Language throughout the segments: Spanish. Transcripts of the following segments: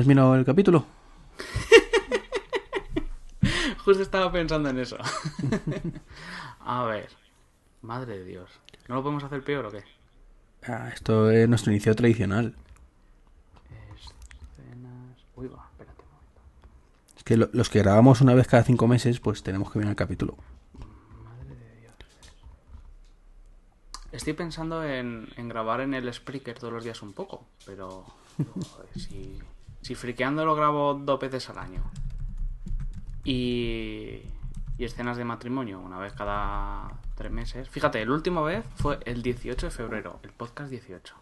¿Has mirado el capítulo? Justo estaba pensando en eso. A ver. Madre de Dios. ¿No lo podemos hacer peor o qué? Ah, esto es nuestro inicio tradicional. Escenas... Uy, va, espérate un momento. Es que lo- los que grabamos una vez cada cinco meses, pues tenemos que ver el capítulo. Estoy pensando en, en grabar en el Spreaker todos los días un poco, pero joder, si, si friqueando lo grabo dos veces al año y, y escenas de matrimonio una vez cada tres meses. Fíjate, la última vez fue el 18 de febrero, el podcast 18.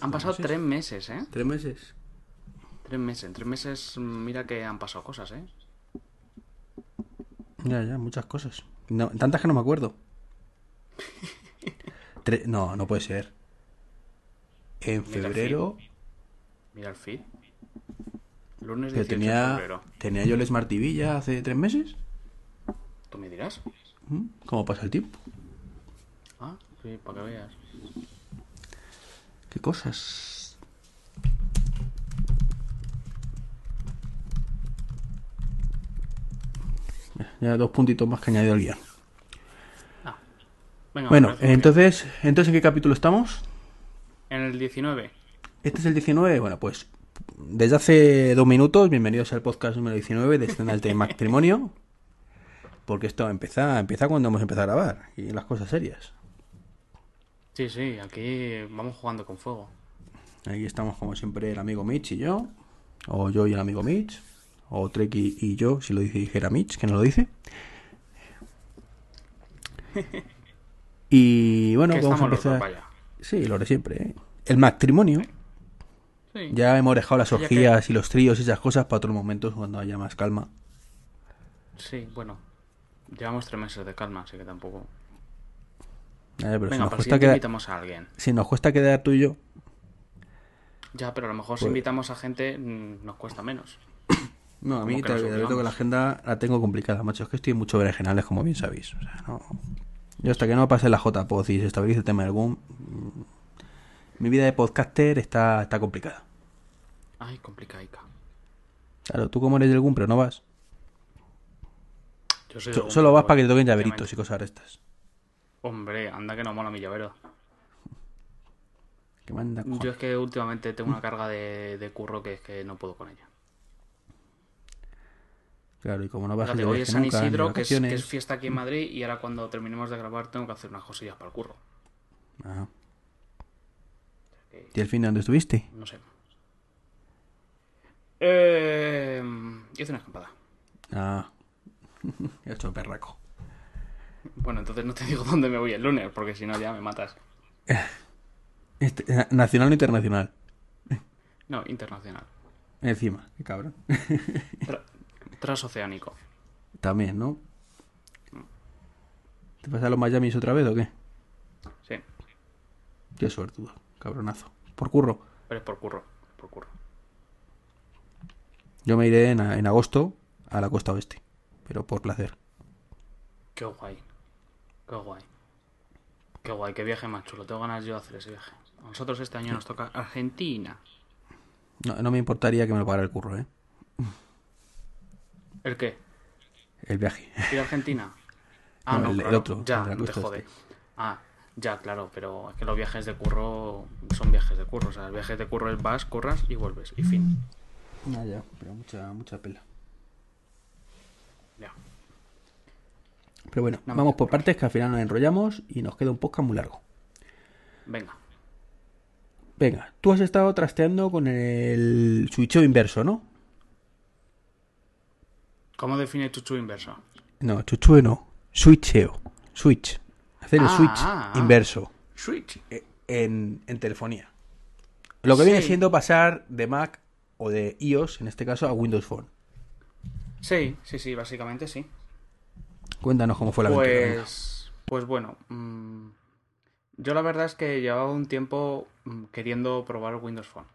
Han pasado tres meses, ¿eh? ¿Tres meses? Tres meses. En tres meses, mira que han pasado cosas, ¿eh? Ya, ya, muchas cosas. No, tantas que no me acuerdo. Tre- no, no puede ser. En Mira, febrero... Mira el feed. Lunes 18 Pero de tenía, febrero. tenía yo el Smart TV ya hace tres meses. ¿Tú me dirás? ¿Cómo pasa el tiempo? Ah, sí, para que veas. ¿Qué cosas? Ya dos puntitos más que añadido al guion. Ah. Venga, Bueno, entonces, entonces ¿en qué capítulo estamos? En el 19. Este es el 19. Bueno, pues desde hace dos minutos, bienvenidos al podcast número 19 de Escenas de Matrimonio. Porque esto empieza, empieza cuando hemos empezado a grabar y las cosas serias. Sí, sí, aquí vamos jugando con fuego. Aquí estamos como siempre el amigo Mitch y yo. O yo y el amigo Mitch. O Treki y yo, si lo dice dijera Mitch, que no lo dice. Y bueno, vamos a estamos los dos, empezar. vaya. Sí, lo de siempre. ¿eh? El matrimonio. Sí. Ya hemos dejado las Ya que- orgías y los tríos y esas cosas para otros momentos cuando haya más calma. Sí, bueno. Llevamos tres meses de calma, así que tampoco. Eh, pero si, Venga, nos para cuesta quedar, invitamos a alguien. si nos cuesta quedar tú y yo, Ya, pero a lo mejor si Pues- invitamos a gente mm, nos cuesta menos. No, a mí te nos advierto que la agenda la tengo complicada, macho. Es que estoy en muchos berenjenales, como bien sabéis. O sea, no... Yo hasta que no pase la JPod y se estabilice el tema del boom, mi vida de podcaster está, está complicada. Ay, complicaica. Claro, tú como eres del GUM, pero no vas. Yo soy So- de solo vas para que te toquen llaveritos y cosas de estas. Hombre, anda que no mola mi llavero. Manda. Yo es que últimamente tengo una carga de, de curro que es que no puedo con ella. Claro, y como no vas de hoy es San nunca, Isidro, que es, que es fiesta aquí en Madrid, y ahora cuando terminemos de grabar tengo que hacer unas cosillas para el curro. Ajá. ¿Y el fin de dónde estuviste? No sé. Eh, hice una escampada. Ah, he hecho perraco. Bueno, entonces no te digo dónde me voy el lunes, porque si no ya me matas. Este, eh, nacional o internacional. No, internacional. Encima, qué cabrón. Tra- transoceánico. También, ¿no? ¿Te pasa a los Miami otra vez o qué? Sí, Qué suertudo, cabronazo. Por curro. pero es por curro. Por curro. Yo me iré en, agosto a la costa oeste, pero por placer. Qué guay. Qué guay. Qué guay, qué viaje más chulo. Tengo ganas yo de hacer ese viaje. A nosotros este año nos toca Argentina. No, no me importaría que me lo pagara el curro, ¿eh? ¿El qué? El viaje. ¿Ir a Argentina? Ah, No, no, el- otro, Ya, no te jode. este. Ah, ya, claro, pero es que los viajes de curro son viajes de curro. O sea, el viaje de curro es vas, curras y vuelves. Y fin. Ya, ya, pero mucha, mucha pela. Ya. Pero bueno, No, vamos por partes que al final nos enrollamos y nos queda un podcast muy largo. Venga. Venga, tú has estado trasteando con el switcheo inverso, ¿no? ¿Cómo define chuchu inverso? No, chuchue no. Switcheo. Switch. Hacer el Ah, switch ah, ah. inverso Switch. eh, en, en telefonía. Lo que viene siendo pasar de Mac o de iOS, en este caso, a Windows Phone. Sí, sí, sí, básicamente sí. Cuéntanos cómo fue la aventura. Pues, pues bueno, mm, yo la verdad es que llevaba un tiempo mm, queriendo probar Windows Phone.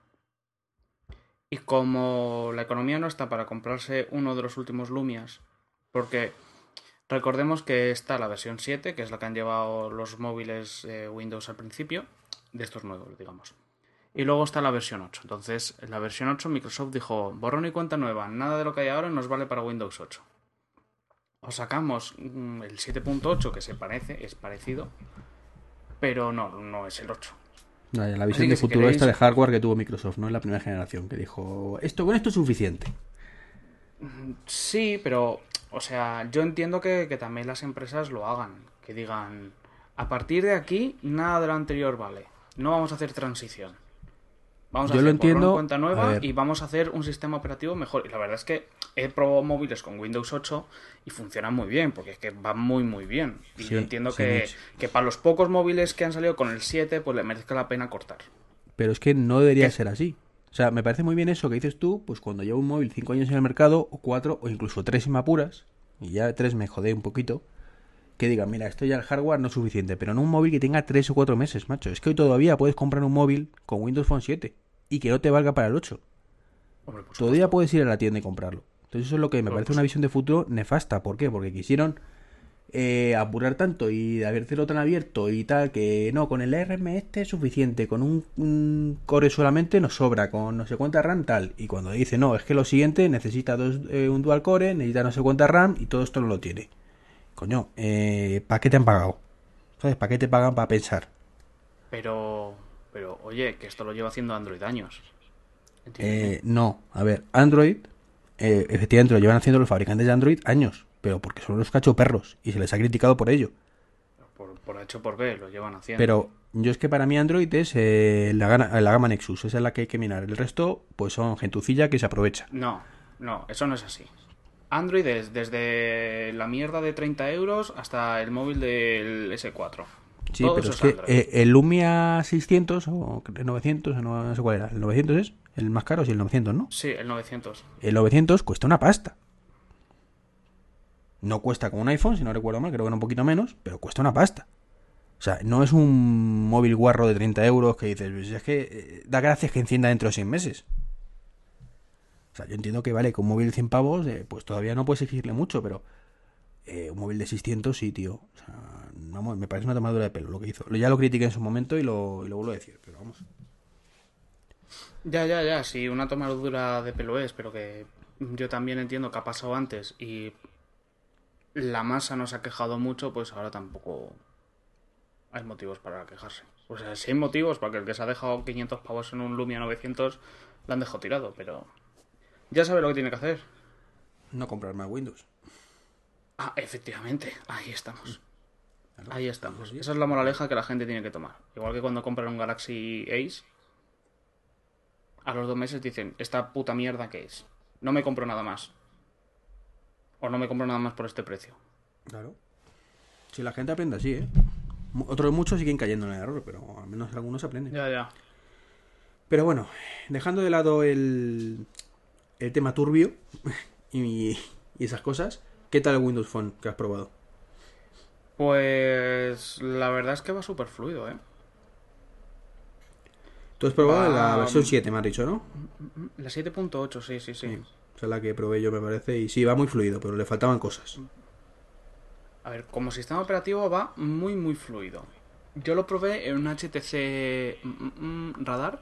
Y como la economía no está para comprarse uno de los últimos Lumias, porque recordemos que está la versión 7, que es la que han llevado los móviles eh, Windows al principio, de estos nuevos, digamos. Y luego está la versión 8. Entonces, en la versión 8 Microsoft dijo, borrón y cuenta nueva, nada de lo que hay ahora nos vale para Windows 8. O sacamos mm, el 7.8 que se parece, es parecido, pero no, no es el 8. La, visión de si futuro queréis- esta de hardware que tuvo Microsoft, ¿no? En la primera generación, que dijo, esto con esto es suficiente. Sí, pero, o sea, yo entiendo que, que también las empresas lo hagan, que digan, a partir de aquí, nada de lo anterior vale, no vamos a hacer transición. Vamos a Yo lo hacer y entiendo, cuenta nueva y vamos a hacer un sistema operativo mejor. Y la verdad es que he probado móviles con Windows 8 y funcionan muy bien, porque es que van muy, muy bien. Y Sí, yo entiendo sí, que, para los pocos móviles que han salido con el 7, pues le merezca la pena cortar. Pero es que no debería ¿Qué? ser así. O sea, me parece muy bien eso que dices tú, pues cuando llevo un móvil 5 años en el mercado, o 4, o incluso 3 si me apuras, y ya 3 me jodé un poquito, que digan, mira, esto ya el hardware no es suficiente, pero no un móvil que tenga 3 o 4 meses, macho. Es que hoy todavía puedes comprar un móvil con Windows Phone 7 y que no te valga para el 8. Hombre, por Todavía puedes ir a la tienda y comprarlo. Entonces eso es lo que me parece una visión de futuro nefasta. ¿Por qué? Porque quisieron eh, apurar tanto y hacerlo tan abierto y tal que no, con el ARM este es suficiente, con un, un core solamente nos sobra, con no sé cuánta RAM tal. Y cuando dice no, es que lo siguiente necesita dos, eh, un dual core, necesita no sé cuánta RAM y todo esto no lo tiene. Coño, eh, ¿para qué te han pagado? ¿Sabes? ¿Para qué te pagan para pensar? Pero, pero, oye, que esto lo lleva haciendo Android años. Eh, no, a ver, Android, eh, efectivamente lo llevan haciendo los fabricantes de Android años, pero porque son los cacho perros y se les ha criticado por ello. Por, por H o por B lo llevan haciendo. Pero yo es que para mí Android es eh, la, gama Nexus, esa es la que hay que mirar. El resto, pues son gentucilla que se aprovecha. No, no, eso no es así. Android es desde la mierda de 30 euros hasta el móvil del S4. Sí, Todo pero es que eh, el Lumia 600 o el 900, no, no sé cuál era, el 900 es el más caro, sí, el 900, ¿no? Sí, el 900. El 900 cuesta una pasta. No cuesta como un iPhone, si no recuerdo mal, creo que era un poquito menos, pero cuesta una pasta. O sea, no es un móvil guarro de 30 euros que dices, "Pues es que eh, da gracias que encienda dentro de 6 meses. O sea, yo entiendo que vale, con un móvil de 100 pavos, eh, pues todavía no puedes exigirle mucho, pero eh, un móvil de 600 sí, tío. O sea, vamos, me parece una tomadura de pelo lo que hizo. Ya lo critiqué en su momento y lo, y lo vuelvo a decir, pero vamos. Ya, ya, ya, sí, una tomadura de pelo es, pero que yo también entiendo que ha pasado antes y la masa no se ha quejado mucho, pues ahora tampoco hay motivos para quejarse. O sea, sí hay motivos, porque el que se ha dejado 500 pavos en un Lumia 900 lo han dejado tirado, pero ya sabe lo que tiene que hacer. No comprar más Windows. Ah, efectivamente, ahí estamos. Claro, Ahí estamos. sí. Esa es la moraleja que la gente tiene que tomar. Igual que cuando compran un Galaxy Ace, a los dos meses dicen, esta puta mierda que es. No me compro nada más. O no me compro nada más por este precio. Claro. Si la gente aprende así, ¿eh? Otros muchos siguen cayendo en el error, pero al menos algunos aprenden. Ya, ya. Pero bueno, dejando de lado el, el tema turbio y, y esas cosas, ¿qué tal el Windows Phone que has probado? Pues la verdad es que va súper fluido, ¿eh? Tú has probado Va- la versión 7, me has dicho, ¿no? La 7.8, sí, sí, sí. Sí. Esa es la que probé yo, me parece. Y sí, va muy fluido, pero le faltaban cosas. A ver, como sistema operativo va muy, muy fluido. Yo lo probé en un HTC mm, mm, Radar,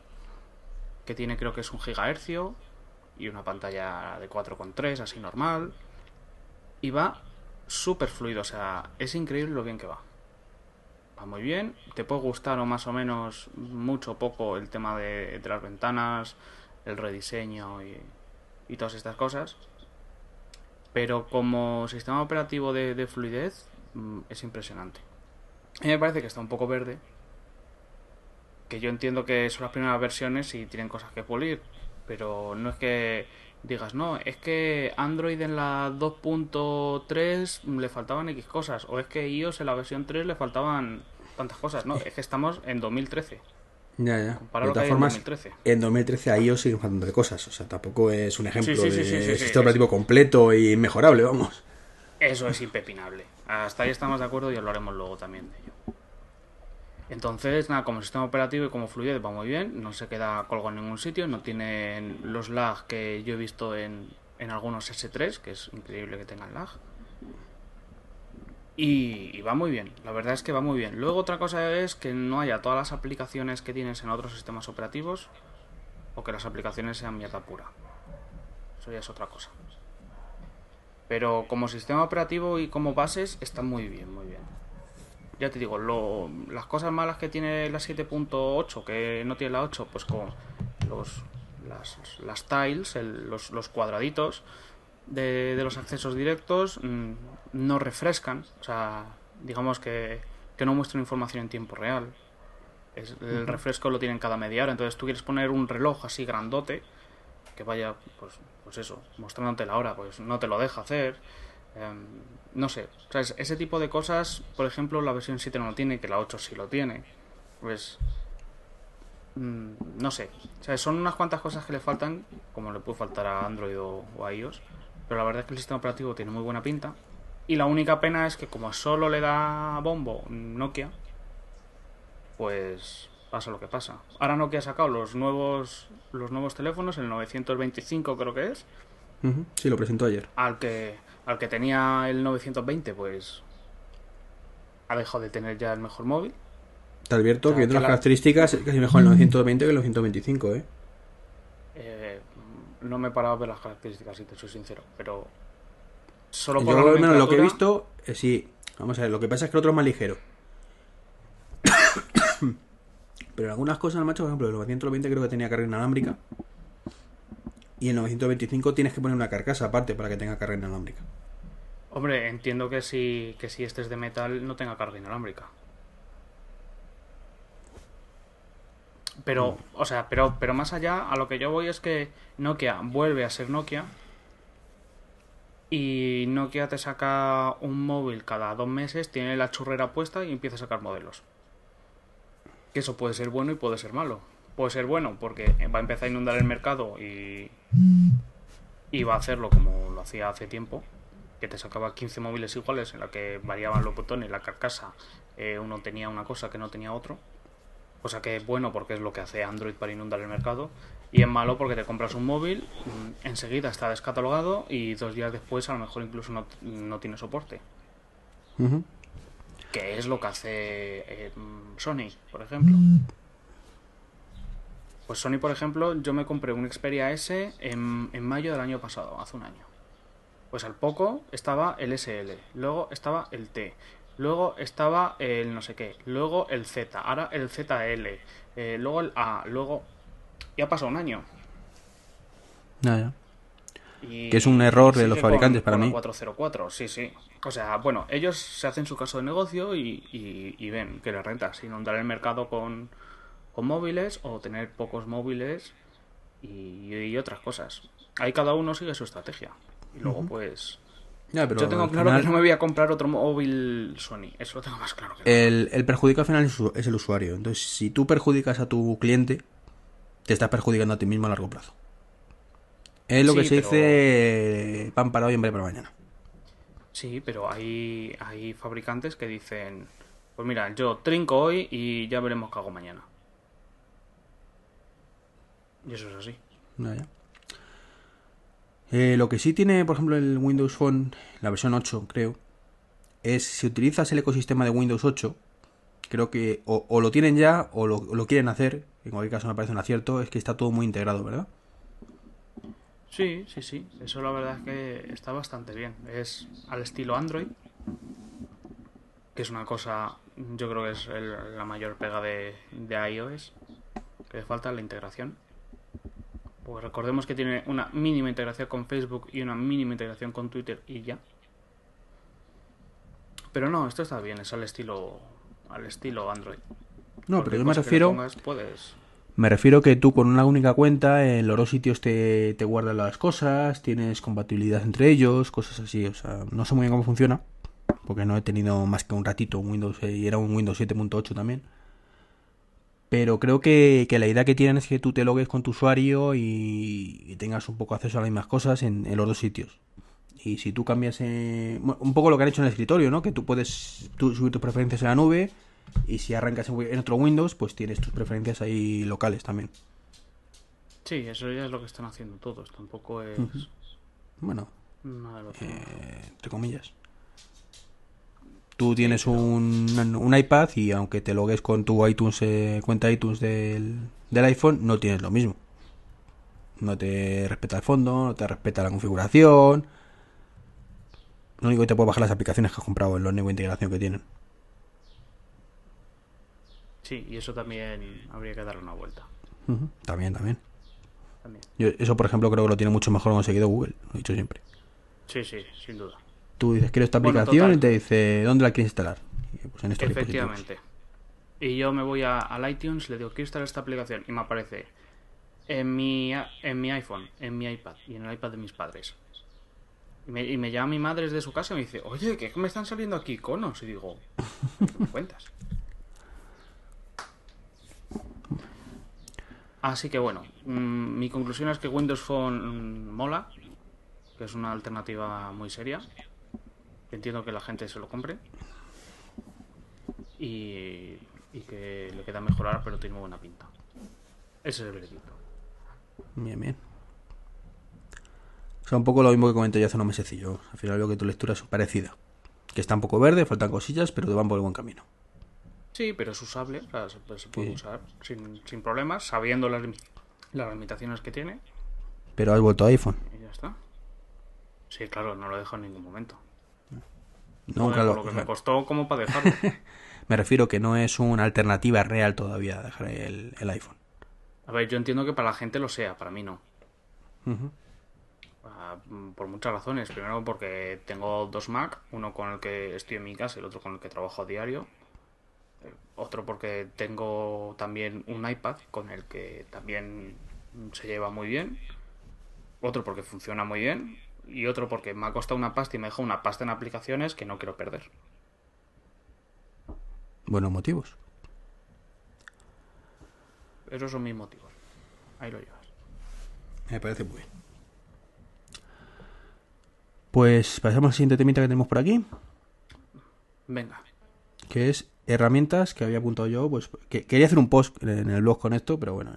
que tiene creo que es un gigahercio y una pantalla de 4,3, así normal. Y va súper fluido, o sea, es increíble lo bien que va. Va muy bien, te puede gustar o más o menos mucho o poco el tema de, de las ventanas, el rediseño y, y todas estas cosas. Pero como sistema operativo de, de fluidez mm, es impresionante. A mí me parece que está un poco verde. Que yo entiendo que son las primeras versiones y tienen cosas que pulir. Pero no es que digas, no, es que Android en la 2.3 le faltaban X cosas. O es que iOS en la versión 3 le faltaban tantas cosas. No, es que estamos en 2013. Ya, ya. De todas hay en formas, 2013. en 2013 a iOS siguen faltando de cosas. O sea, tampoco es un ejemplo sí, sí, de sí, sistema operativo completo y mejorable, vamos. Eso es impepinable. Hasta ahí estamos de acuerdo y hablaremos luego también de ello. Entonces, nada, como sistema operativo y como fluidez va muy bien, no se queda colgado en ningún sitio, no tiene los lag que yo he visto en, en algunos S3, que es increíble que tengan lag. Y, va muy bien, la verdad es que va muy bien. Luego otra cosa es que no haya todas las aplicaciones que tienes en otros sistemas operativos o que las aplicaciones sean mierda pura. Eso ya es otra cosa. Pero como sistema operativo y como bases está muy bien, muy bien. Ya te digo, lo, las cosas malas que tiene la 7.8, que no tiene la 8, pues con los, las, las tiles, el- los, los cuadraditos de, de los accesos directos mm, no refrescan. O sea, digamos que, que no muestran información en tiempo real. Es- el refresco lo tienen cada media hora. Entonces tú quieres poner un reloj así grandote que vaya, pues, pues eso, mostrándote la hora, pues no te lo deja hacer. Em, no sé, ¿sabes? ese tipo de cosas, por ejemplo, la versión 7 no lo tiene, que la 8 sí lo tiene. Pues, mm, no sé, ¿sabes? son unas cuantas cosas que le faltan, como le puede faltar a Android o, o a iOS, pero la verdad es que el sistema operativo tiene muy buena pinta. Y la única pena es que como solo le da bombo Nokia, pues pasa lo que pasa. Ahora Nokia ha sacado los nuevos los nuevos teléfonos, el 925 creo que es, Ujú, Sí, lo presentó ayer. al que al que tenía el 920 pues ha dejado de tener ya el mejor móvil. Te advierto O sea, que viendo que las la- características es casi mejor el 920 que el 925, ¿eh? Eh, no me he parado a ver las características, si te soy sincero, pero solo Yo por la al menos lo que he visto, eh, sí. Vamos a ver, lo que pasa es que el otro es más ligero. Pero en algunas cosas, macho, por ejemplo, el 920 creo que tenía carga inalámbrica. Y el 925 tienes que poner una carcasa aparte para que tenga carga inalámbrica. Hombre, entiendo que si, que si este es de metal no tenga carga inalámbrica. Pero, o sea, pero, pero más allá, a lo que yo voy es que Nokia vuelve a ser Nokia. Y Nokia te saca un móvil cada dos meses, tiene la churrera puesta y empieza a sacar modelos. Que eso puede ser bueno y puede ser malo. Puede ser bueno porque va a empezar a inundar el mercado y, y va a hacerlo como lo hacía hace tiempo, que te sacaba 15 móviles iguales en la que variaban los botones, la carcasa, eh, uno tenía una cosa que no tenía otro. Cosa que es bueno porque es lo que hace Android para inundar el mercado. Y es malo porque te compras un móvil, mm, enseguida está descatalogado y dos días después a lo mejor incluso no, no tiene soporte. Que es lo que hace eh, mm, Sony, por ejemplo. Pues Sony, por ejemplo, yo me compré un Xperia S en, en mayo del año pasado, hace un año. Pues al poco estaba el SL, luego estaba el T, luego estaba el no sé qué, luego el Z, ahora el ZL, eh, luego el A, luego... Ya ha pasado un año. Ya, ya. Y Que es un error de los fabricantes para la mí. 404, sí, sí. O sea, bueno, ellos se hacen su caso de negocio y, y- y ven que les renta inundar el mercado con, con móviles o tener pocos móviles y, y otras cosas. Ahí cada uno sigue su estrategia. Y luego, pues. Ya, pero yo tengo claro final, que no me voy a comprar otro móvil Sony. Eso lo tengo más claro que no. el, el perjudicado al final es, el usuario. Entonces, si tú perjudicas a tu cliente, te estás perjudicando a ti mismo a largo plazo. Es lo Sí, que se pero- dice pan para hoy, hambre para mañana. Sí, pero hay, hay fabricantes que dicen: Pues mira, yo trinco hoy y ya veremos qué hago mañana. Y eso es así. Ya, ya. Eh, lo que sí tiene, por ejemplo, el Windows Phone, la versión 8, creo, es si utilizas el ecosistema de Windows 8, creo que o, lo tienen ya o lo, o lo quieren hacer, en cualquier caso me parece un acierto, es que está todo muy integrado, ¿verdad? Sí, sí, sí. Eso la verdad es que está bastante bien. Es al estilo Android, que es una cosa, yo creo que es el- la mayor pega de, de iOS, que le falta la integración. Pues recordemos que tiene una mínima integración con Facebook y una mínima integración con Twitter y ya. Pero no, esto está bien, es al estilo al estilo Android. No, Cualquier pero yo me refiero, pongas, puedes me refiero que tú con una única cuenta en los dos sitios te, te guardan las cosas, tienes compatibilidad entre ellos, cosas así, o sea, no sé muy bien cómo funciona, porque no he tenido más que un ratito un Windows eh, y era un Windows 7.8 también. Pero creo que, que la idea que tienen es que tú te logues con tu usuario y, y tengas un poco acceso a las mismas cosas en, en los dos sitios. Y si tú cambias un poco lo que han hecho en el escritorio, ¿no? Que tú puedes tú subir tus preferencias en la nube y si arrancas en otro Windows, pues tienes tus preferencias ahí locales también. Sí, eso ya es lo que están haciendo todos, tampoco es. Bueno, nada mundo. eh, entre comillas. Tú tienes un, un iPad y aunque te logues con tu iTunes, eh, cuenta iTunes del, del iPhone, no tienes lo mismo. No te respeta el fondo, no te respeta la configuración. Lo único que te puede bajar las aplicaciones que has comprado, en la única integración que tienen. Sí, y eso también habría que darle una vuelta. También, también. También. Yo eso, por ejemplo, creo que lo tiene mucho mejor conseguido Google, lo he dicho siempre. Sí, sí, sin duda. Tú dices, quiero esta aplicación y te dice, ¿dónde la quieres instalar? Y, pues, en estos dispositivos. Efectivamente. Y yo me voy a, al iTunes, le digo, quiero instalar esta aplicación. Y me aparece en mi, en mi iPhone, en mi iPad y en el iPad de mis padres. Y me, y me llama mi madre desde su casa y me dice, oye, ¿qué me están saliendo aquí iconos? Y digo, ¿qué me cuentas? Así que bueno, mm, mi conclusión es que Windows Phone mm, mola, que es una alternativa muy seria. Entiendo que la gente se lo compre. Y, y que le queda mejorar, pero tiene muy buena pinta. Ese es el veredicto. Bien, bien. O sea, un poco lo mismo que comenté yo hace unos mesecillos. Al final veo que tu lectura es parecida. Que está un poco verde, faltan cosillas, pero te van por el buen camino. Sí, pero es usable, o sea, se, puede- se puede Sí. usar sin, sin problemas, sabiendo las, las limitaciones que tiene. Pero has vuelto a iPhone. Y ya está. Sí, claro, no lo dejo en ningún momento. Joder, por lo que me costó como para dejarlo. me refiero que no es una alternativa real todavía dejar el, el iPhone. A ver, yo entiendo que para la gente lo sea, para mí no. Ah, mm, Por muchas razones. Primero porque tengo dos Mac, uno con el que estoy en mi casa y el otro con el que trabajo a diario. Eh, Otro porque tengo también un iPad con el que también se lleva muy bien. Otro porque funciona muy bien. Y otro porque me ha costado una pasta y me deja una pasta en aplicaciones que no quiero perder. Buenos motivos. Esos son mis motivos. Ahí lo llevas. Me parece muy bien. Pues pasamos al siguiente temita que tenemos por aquí, Venga. que es herramientas que había apuntado yo. Pues que quería hacer un post en el blog con esto, pero bueno,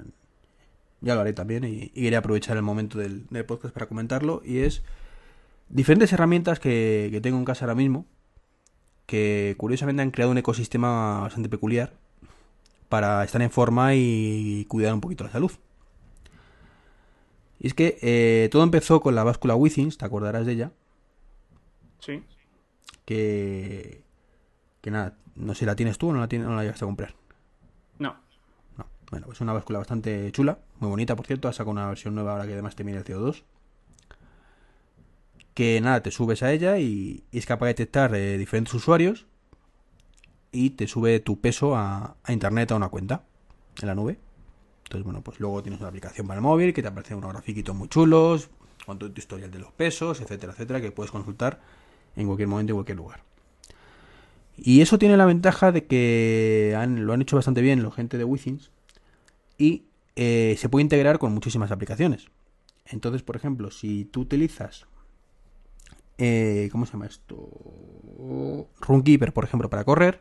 ya lo haré también y, y quería aprovechar el momento del, del podcast para comentarlo. Y es diferentes herramientas que, que tengo en casa ahora mismo, que curiosamente han creado un ecosistema bastante peculiar para estar en forma y cuidar un poquito la salud. Y es que eh, todo empezó con la báscula Withings, te acordarás de ella, Sí. que, que nada, no sé si la tienes tú o no la, tienes, no la llegaste a comprar. No. No. Bueno, pues es una báscula bastante chula, muy bonita, por cierto. Ha sacado una versión nueva ahora que además te mide el CO2. Que nada, te subes a ella y, es capaz de detectar eh, diferentes usuarios y te sube tu peso a, internet a una cuenta en la nube. Entonces, bueno, pues luego tienes una aplicación para el móvil que te aparecen unos grafiquitos muy chulos, con todo tu historial de los pesos, etcétera, etcétera, que puedes consultar en cualquier momento, en cualquier lugar. Y eso tiene la ventaja de que lo han hecho bastante bien los gente de Withings y eh, se puede integrar con muchísimas aplicaciones. Entonces, por ejemplo, si tú utilizas, eh, ¿cómo se llama esto? Runkeeper, por ejemplo, para correr,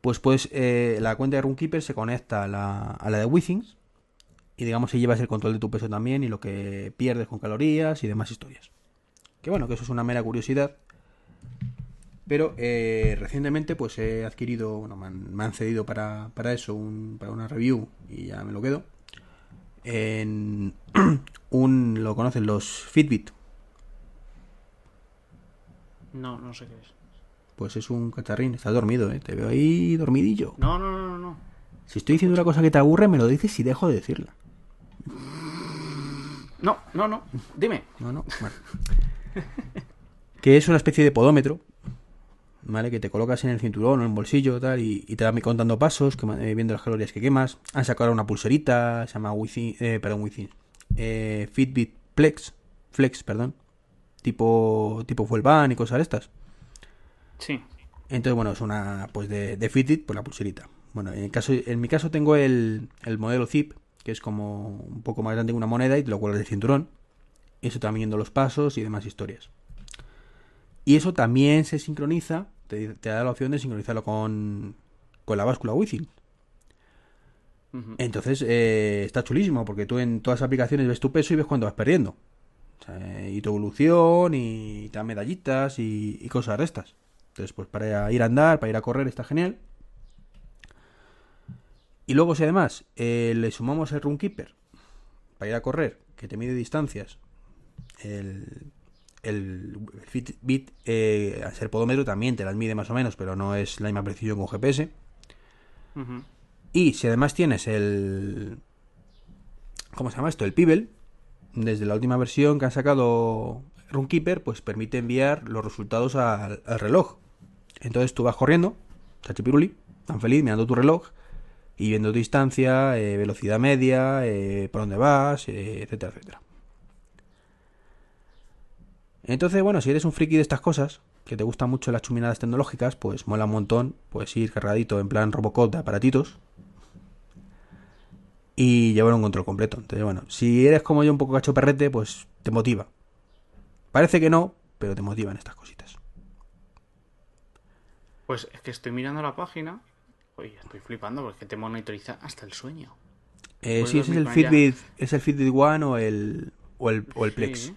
pues pues la cuenta de Runkeeper se conecta a la, a la de Withings y digamos si llevas el control de tu peso también y lo que pierdes con calorías y demás historias. Que bueno, que eso es una mera curiosidad. Pero eh, recientemente pues he adquirido, bueno, me han, me han cedido para, para eso, un- para una review y ya me lo quedo. En un, lo conocen los Fitbit, No, no sé qué es. pues es un cacharrín, estás dormido, ¿eh? te veo ahí dormidillo. No, no, no, no, no. Si estoy diciendo una cosa que te aburre, me lo dices y dejo de decirla. No, no, no. Dime. No, no, bueno. que es una especie de podómetro, ¿vale? Que te colocas en el cinturón o en el bolsillo tal, y, y te va contando pasos, que, eh, viendo las calorías que quemas. Han sacado ahora una pulserita, se llama Within, eh, perdón, Within, eh, Fitbit Flex, Flex, perdón, tipo, tipo Full Band y cosas de estas. Sí. Entonces, bueno, es una, pues de, de Fitbit, pues la pulserita. Bueno, en, el caso, en mi caso tengo el, el modelo Zip, que es como un poco más grande que una moneda y te lo cuelgas del cinturón. Eso también viendo los pasos y demás historias. Y eso también se sincroniza, te, te da la opción de sincronizarlo con, con la báscula. Ujú. Entonces eh, está chulísimo porque tú en todas las aplicaciones ves tu peso y ves cuánto vas perdiendo. O sea, y tu evolución y te dan medallitas y, y cosas de estas. Entonces, pues para ir a andar, para ir a correr, está genial. Y luego, si además eh, le sumamos el Runkeeper para ir a correr, que te mide distancias, el, el Fitbit, eh, al ser podómetro, también te las mide más o menos, pero no es la misma precisión con GPS. Y si además tienes el. ¿Cómo se llama esto? El Pibel. Desde la última versión que han sacado Runkeeper, pues permite enviar los resultados al, reloj. Entonces tú vas corriendo, chachipiruli, tan feliz, mirando tu reloj y viendo tu distancia, eh, velocidad media, eh, por dónde vas, eh, etcétera, etcétera. Entonces, bueno, si eres un friki de estas cosas, que te gustan mucho las chuminadas tecnológicas, pues mola un montón, puedes ir cargadito en plan Robocop de aparatitos y llevar un control completo. Entonces, bueno, si eres como yo un poco cacho perrete, pues te motiva. Parece que no, pero te motivan estas cositas. Pues es que estoy mirando la página. Oye, estoy flipando porque te monitoriza hasta el sueño. Eh, sí, ese es el Fitbit, es el Fitbit One o el, o el, o el Plex.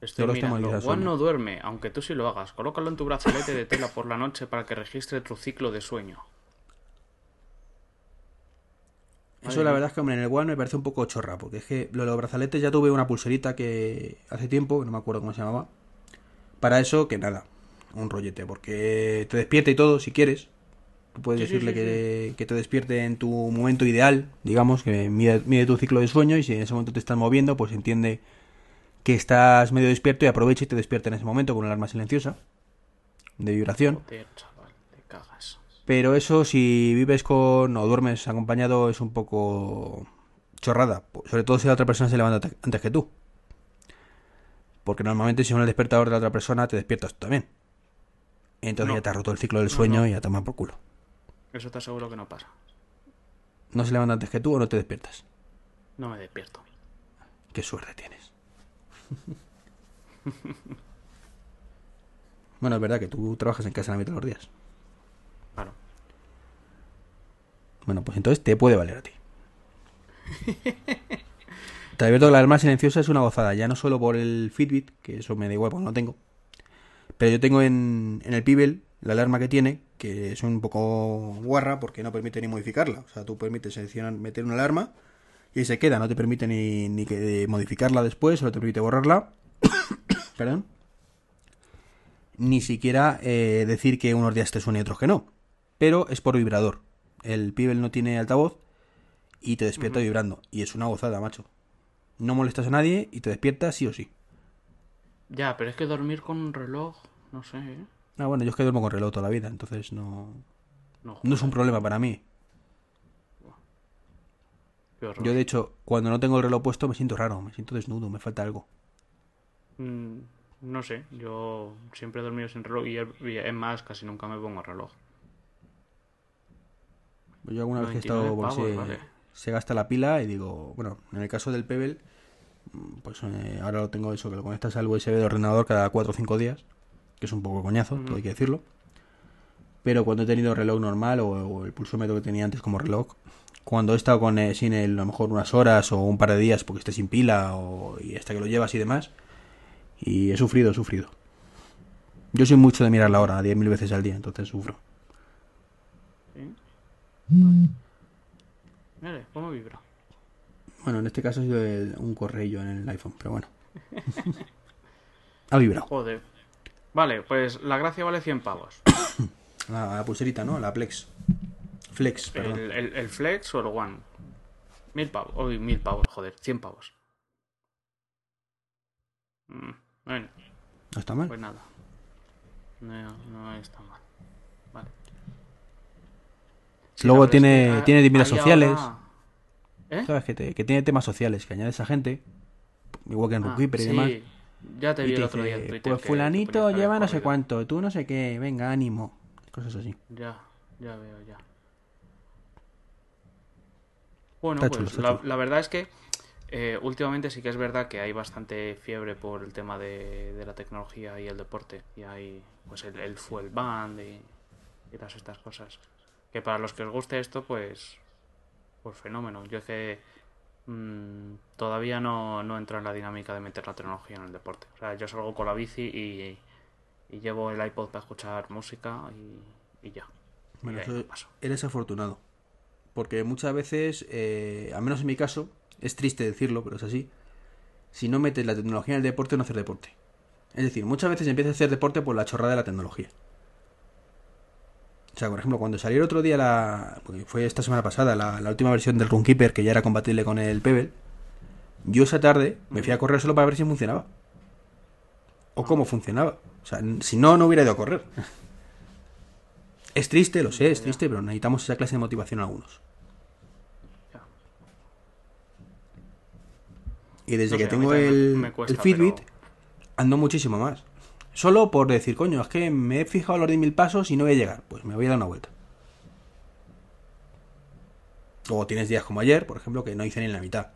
Estoy mirando. One no duerme, aunque tú sí lo hagas. Colócalo en tu brazalete de tela por la noche para que registre tu ciclo de sueño. Eso la verdad es que, hombre, en el One me parece un poco chorra, porque es que lo de los brazaletes ya tuve una pulserita que hace tiempo, no me acuerdo cómo se llamaba. Para eso, que nada, un rollete, porque te despierta y todo, si quieres. Tú puedes decirle que, que, te despierte en tu momento ideal, digamos, que mide, mide tu ciclo de sueño y si en ese momento te estás moviendo, pues entiende que estás medio despierto y aprovecha y te despierta en ese momento con una alarma silenciosa de vibración. Pero eso si vives con o duermes acompañado es un poco chorrada, sobre todo si la otra persona se levanta antes que tú. Porque normalmente si son el despertador de la otra persona te despiertas tú también. Entonces ya te ha roto el ciclo del sueño y ya toma por culo. Eso te aseguro que no pasa. ¿No se levanta antes que tú o no te despiertas? No me despierto. Qué suerte tienes. bueno, es verdad que tú trabajas en casa la mitad de los días. Claro. Bueno, pues entonces te puede valer a ti. te advierto que la alarma silenciosa es una gozada, ya no solo por el Fitbit, que eso me da igual, porque no tengo. Pero yo tengo en, en el Pibel la alarma que tiene, que es un poco guarra porque no permite ni modificarla. O sea, tú permites seleccionar, meter una alarma y se queda, no te permite ni, ni que modificarla después, solo te permite borrarla. Perdón. Ni siquiera eh, decir que unos días te suene y otros que no. Pero es por vibrador. El Pibel no tiene altavoz y te despierta vibrando. Y es una gozada, macho. No molestas a nadie y te despiertas sí o sí. Ya, pero es que dormir con un reloj, no sé. ¿eh? Ah, bueno, yo es que duermo con reloj toda la vida, entonces no. No, no es un problema para mí. Yo, de hecho, cuando no tengo el reloj puesto me siento raro, me siento desnudo, me falta algo. Mm, no sé, yo siempre he dormido sin reloj y es más, casi nunca me pongo reloj. Yo alguna vez he estado se, se, gasta la pila y digo, bueno, en el caso del Pebble, pues eh, ahora lo tengo eso, que lo conectas al USB del ordenador cada 4 o 5 días, que es un poco coñazo, todo hay que decirlo. Pero cuando he tenido reloj normal o, o el pulsómetro que tenía antes como reloj, cuando he estado con, eh, sin él a lo mejor unas horas o un par de días porque esté sin pila o, y hasta que lo llevas y demás. Y he sufrido, he sufrido. Yo soy mucho de mirar la hora, 10.000 veces al día, entonces sufro. ¿Sí? Mire, ¿cómo vibra? Bueno, en este caso ha sido un correo en el iPhone, pero bueno. ha vibrado. Joder. Vale, pues la gracia vale 100 pavos. la, la pulserita, ¿no? La Plex. Flex, perdón. El, Flex o el One. Mil pavos. Uy, mil pavos, joder. Cien pavos. Mm, bueno. ¿No está mal? Pues nada. No, no está mal. Vale. Luego tiene, tiene vidas sociales. ¿Eh? ¿Sabes? Que, que, tiene temas sociales que añades a gente. Igual que en ah, y demás. Ya te vi el otro día en Twitter. Pues fulanito lleva no sé cuánto, tú no sé qué, venga, ánimo. Cosas así. Ya, ya veo, ya. Bueno, pues la, verdad es que eh, últimamente sí que es verdad que hay bastante fiebre por el tema de, la tecnología y el deporte. Y hay pues el, el fuel band y, todas estas cosas. Que para los que os guste esto, pues, pues fenómeno. Yo es que mm, todavía no, no entro en la dinámica de meter la tecnología en el deporte. O sea, yo salgo con la bici y, y llevo el iPod para escuchar música y, y ya. Bueno, Y ahí eres afortunado. Porque muchas veces, eh, al menos en mi caso, es triste decirlo, pero es así. Si no metes la tecnología en el deporte, no haces deporte. Es decir, muchas veces empiezas a hacer deporte por la chorrada de la tecnología. O sea, por ejemplo, cuando salió el otro día la. fue esta semana pasada, la, la última versión del Runkeeper, que ya era compatible con el Pebble. Yo esa tarde me fui a correr solo para ver si funcionaba. O cómo funcionaba. O sea, si no, no hubiera ido a correr. Es triste, lo sé, es triste, pero necesitamos esa clase de motivación algunos. Ya. Y desde No que sé, a tengo el, cuesta, el Fitbit, pero- ando muchísimo más. Solo por decir, coño, es que me he fijado los 10.000 pasos y no voy a llegar. Pues me voy a dar una vuelta. O tienes días como ayer, por ejemplo, que no hice ni la mitad.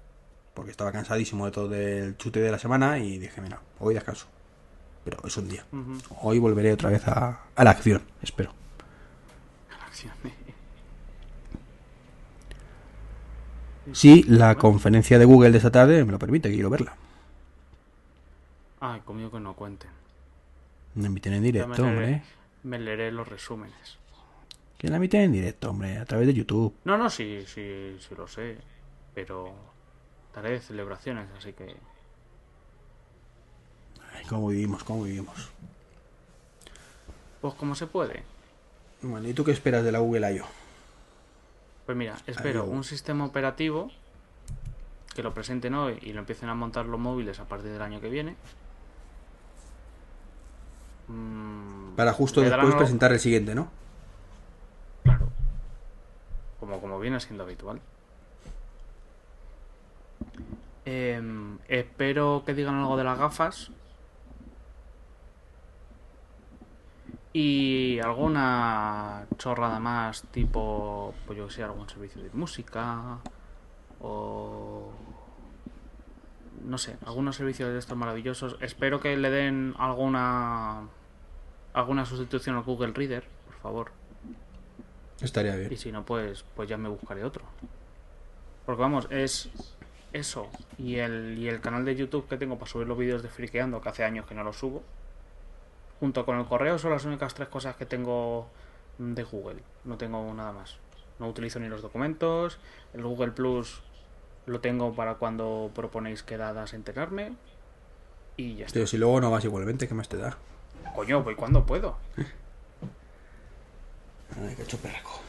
Porque estaba cansadísimo de todo el chute de la semana y dije, mira, hoy descanso. Pero es un día. Hoy volveré otra vez a, a la acción, espero. Acción. Si la conferencia de Google de esta tarde me lo permite, que quiero verla. Ay, conmigo que no cuenten. Me emiten en directo, me, leeré, hombre. me leeré los resúmenes. Que la emiten en directo, hombre, a través de YouTube. No, no, sí, sí, sí lo sé. Pero estaré de celebraciones, así que... Ay, cómo vivimos, cómo vivimos. Pues como se puede. Bueno, ¿y tú qué esperas de la Google I.O.? Pues mira, espero un sistema operativo que lo presenten hoy y lo empiecen a montar los móviles a partir del año que viene. Mm, Para justo después algo- presentar el siguiente, ¿no? Claro. Como, como viene siendo habitual. Em, espero que digan algo de las gafas. Y alguna chorrada más, tipo, pues yo que sé, algún servicio de música. O. No sé, algunos servicios de estos maravillosos. Espero que le den alguna. Alguna sustitución al Google Reader, por favor. Estaría Y bien. si no, pues, pues ya me buscaré otro. Porque vamos, es eso. Y el, y el canal de YouTube que tengo para subir los vídeos de Friqueando, que hace años que no los subo. Junto con el correo son las únicas tres cosas que tengo de Google. No tengo nada más. No utilizo ni los documentos. El Google Plus lo tengo para cuando proponéis quedadas enterarme. Y ya está. Tío, si luego no vas igualmente, ¿qué más te da? Coño, voy cuando puedo. Ay, qué choperraco.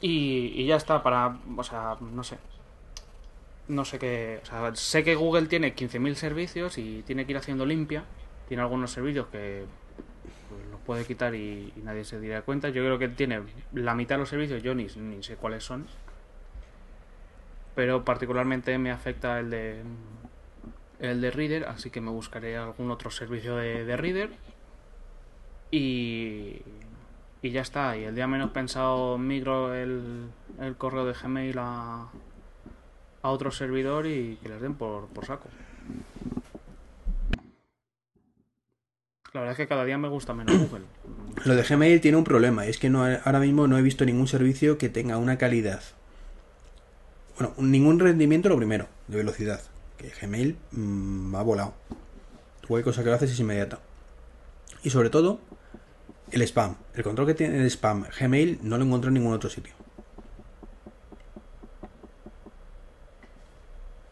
Y, y ya está, para. O sea, no sé. No sé qué. O sea, sé que Google tiene 15.000 servicios y tiene que ir haciendo limpia. Tiene algunos servicios que pues, los puede quitar y, nadie se diera cuenta. Yo creo que tiene la mitad de los servicios, yo ni, sé cuáles son. Pero particularmente me afecta el de. El de Reader, así que me buscaré algún otro servicio de, de Reader. Y, y ya está. Y el día menos pensado migro el, el correo de Gmail a, a otro servidor y que les den por, por saco. La verdad es que cada día me gusta menos Google. Lo de Gmail tiene un problema, es que no, ahora mismo no he visto ningún servicio que tenga una calidad. Bueno, ningún rendimiento lo primero, de velocidad. Que Gmail mm, ha volado. Cualquier cosa que lo haces es inmediata. Y sobre todo, el spam. El control que tiene el spam Gmail no lo encuentro en ningún otro sitio.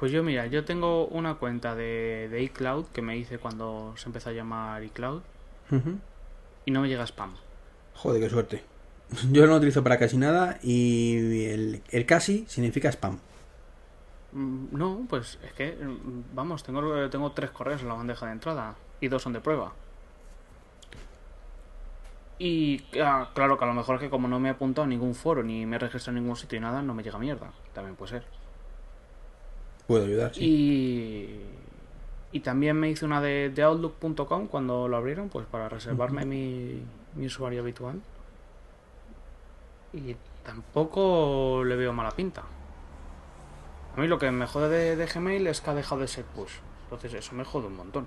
Pues yo, mira, yo tengo una cuenta de, de iCloud que me hice cuando se empezó a llamar iCloud y no me llega spam. Joder, qué suerte. Yo no lo utilizo para casi nada y el, el casi significa spam. Mm, No, pues es que, mm, vamos, tengo, tengo tres correos en la bandeja de entrada y dos son de prueba. Y ah, claro que a lo mejor es que como no me he apuntado a ningún foro ni me he registrado en ningún sitio y nada, no me llega mierda. También puede ser. Puedo ayudar, sí. Y, y también me hice una de, de Outlook.com cuando lo abrieron, pues para reservarme mi, mi usuario habitual. Y tampoco le veo mala pinta. A mí lo que me jode de, de Gmail es que ha dejado de ser push. Entonces eso me jode un montón.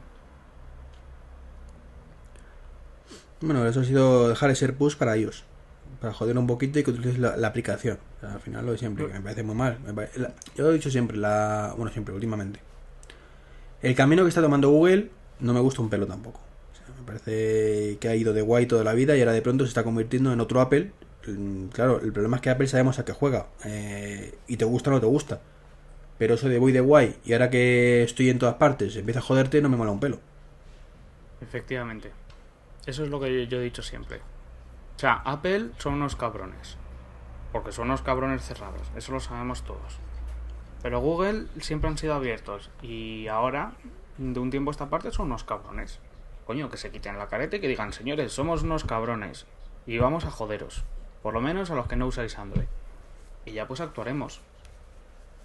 Bueno, eso ha sido dejar de ser push para ellos. Para joder un poquito y que utilices la, aplicación. Al final lo de siempre, que me parece muy mal. Me pare- la- yo lo he dicho siempre, la, bueno, siempre, últimamente. El camino que está tomando Google no me gusta un pelo tampoco. O sea, me Me parece que ha ido de guay toda la vida y ahora de pronto se está convirtiendo en otro Apple. Mm, Claro, el problema es que Apple sabemos a qué juega. eh, y te gusta o no te gusta. Pero eso de voy de guay y ahora que estoy en todas partes empieza a joderte, no me mola un pelo. Efectivamente. Eso es lo que yo he dicho siempre. O sea, Apple son unos cabrones. Porque son unos cabrones cerrados. Eso lo sabemos todos. Pero Google siempre han sido abiertos. Y ahora, de un tiempo a esta parte, son unos cabrones. Coño, que se quiten la careta y que digan, señores, somos unos cabrones. Y vamos a joderos. Por lo menos a los que no usáis Android. Y ya pues actuaremos.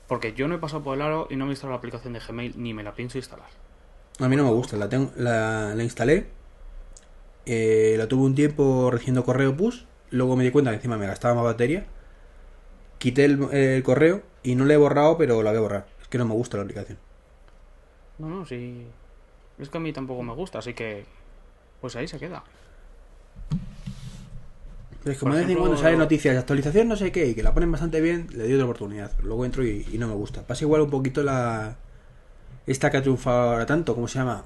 Porque yo no he pasado por el aro y no me he instalado la aplicación de Gmail ni me la pienso instalar. A mí no me gusta, la, tengo, la, la instalé, eh, la tuve un tiempo recibiendo correo push, luego me di cuenta que encima me gastaba más batería, quité el, el correo y no la he borrado, pero la voy a borrar. Es que no me gusta la aplicación. No, no, sí. Es que a mí tampoco me gusta, así que. Pues ahí se queda. Pero es como Por de vez en cuando salen lo- noticias de actualización, no sé qué, y que la ponen bastante bien, le doy otra oportunidad. Pero luego entro y, y no me gusta. Pasa igual un poquito la. Esta que ha triunfado ahora tanto, ¿cómo se llama?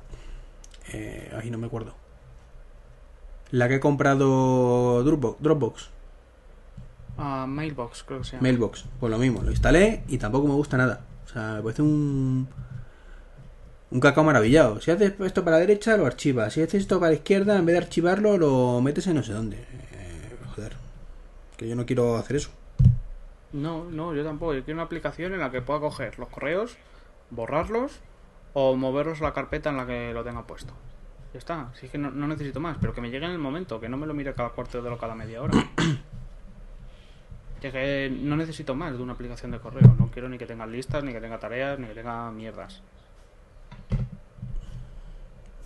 Eh, ay, no me acuerdo. La que he comprado Dropbox. Dropbox. Ah, Mailbox, creo que se llama. Mailbox, pues lo mismo, lo instalé y tampoco me gusta nada. O sea, me parece un. Un cacao maravillado. Si haces esto para la derecha, lo archivas. Si haces esto para la izquierda, en vez de archivarlo, lo metes en no sé dónde. Eh, joder. Que yo no quiero hacer eso. No, no, yo tampoco. Yo quiero una aplicación en la que pueda coger los correos, borrarlos o moverlos a la carpeta en la que lo tenga puesto. Ya está. Si es que no, no necesito más, pero que me llegue en el momento, que no me lo mire cada cuarto de hora o cada media hora. Ya que no necesito más de una aplicación de correo. No quiero ni que tenga listas, ni que tenga tareas, ni que tenga mierdas.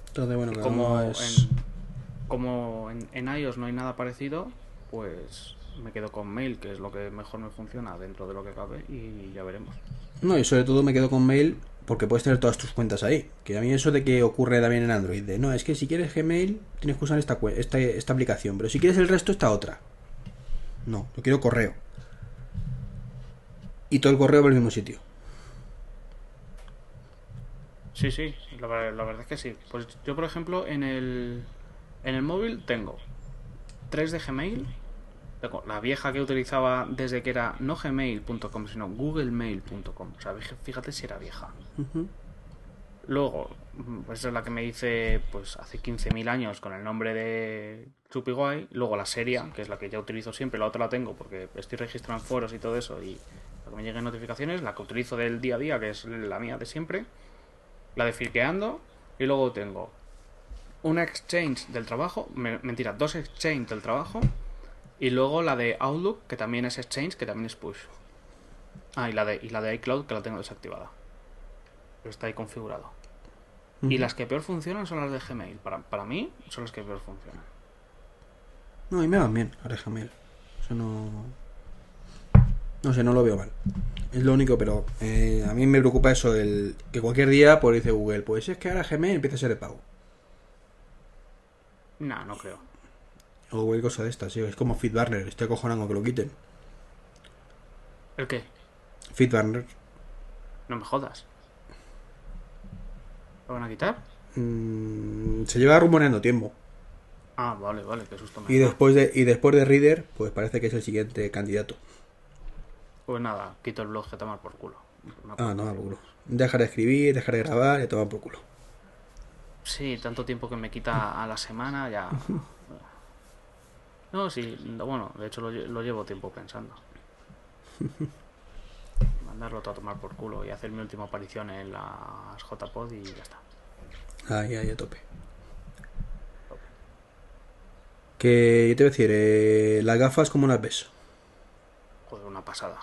Entonces, bueno, como en, como en, en iOS no hay nada parecido, pues me quedo con Mail, que es lo que mejor me funciona dentro de lo que cabe, y ya veremos. No, y sobre todo me quedo con Mail porque puedes tener todas tus cuentas ahí. Que a mí eso de que ocurre también en Android. De no, es que si quieres Gmail tienes que usar esta, esta, esta aplicación. Pero si quieres el resto, esta otra. No, yo quiero correo. Y todo el correo va al mismo sitio. Sí, sí, la, la verdad es que sí. Pues yo, por ejemplo, en el, en el móvil tengo 3 de Gmail, la vieja que utilizaba desde que era no gmail.com, sino googlemail.com. O sea, fíj- fíjate si era vieja. Luego, mm, pues esa es la que me hice pues hace 15.000 años con el nombre de Chupiguay. Luego la serie, que es la que ya utilizo siempre, la otra la tengo porque estoy registrado en foros y todo eso y para que me lleguen notificaciones. La que utilizo del día a día, que es la mía de siempre. La de Filqueando. Y luego tengo una exchange del trabajo, me- mentira, dos exchange del trabajo. Y luego la de Outlook, que también es exchange, que también es push. Ah, y la de, y la de iCloud, que la tengo desactivada. Pero está ahí configurado. Y las que peor funcionan son las de Gmail. Para, para mí son las que peor funcionan. No, y me van bien, ahora Gmail. Eso no. No sé, no lo veo mal. Es lo único, pero eh, a mí me preocupa eso, el que cualquier día, pues dice Google, pues es que ahora Gmail empieza a ser de pago. No, no creo. O cualquier cosa de estas, sí, es como FeedBurner, estoy acojonado que lo quiten. ¿El qué? FeedBurner. No me jodas. ¿Lo van a quitar? mm, se lleva rumoreando tiempo. Ah, vale, vale, qué susto me Y después de, y después de Reader, pues parece que es el siguiente candidato. Pues nada, quito el blog que tomar por culo. Una Ah, no, por culo. Dejar de escribir, dejar de grabar y tomar por culo. Sí, tanto tiempo que me quita a la semana ya. No, sí, no, bueno, de hecho lo, lle- lo llevo tiempo pensando. Mandarlo todo a tomar por culo y hacer mi última aparición en las JPod y ya está. Ahí, ahí, a tope. Que yo te voy a decir, eh, las gafas, ¿cómo las ves? Joder, una pasada.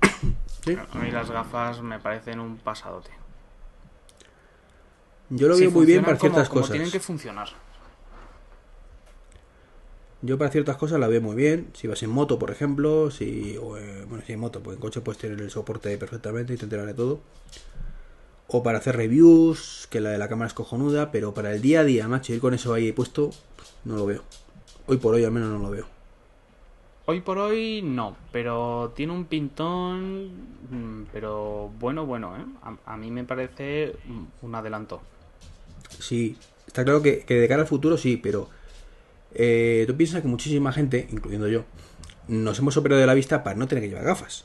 ¿Sí? A mí las gafas me parecen un pasadote. Yo lo Sí, veo muy bien para ciertas como cosas. tienen que funcionar. Yo para ciertas cosas la veo muy bien. Si vas en moto, por ejemplo, si o, eh, bueno, si en moto, pues en coche puedes tener el soporte perfectamente y te enteras de todo. O para hacer reviews, que la de la cámara es cojonuda, pero para el día a día, macho, ir con eso ahí puesto, no lo veo. Hoy por hoy al menos no lo veo. Hoy por hoy no, pero tiene un pintón, mm, pero bueno, bueno, ¿eh? A, a mí me parece un adelanto. Sí, Está claro que, que de cara al futuro sí, pero eh, tú piensas que muchísima gente, incluyendo yo, nos hemos operado de la vista para no tener que llevar gafas.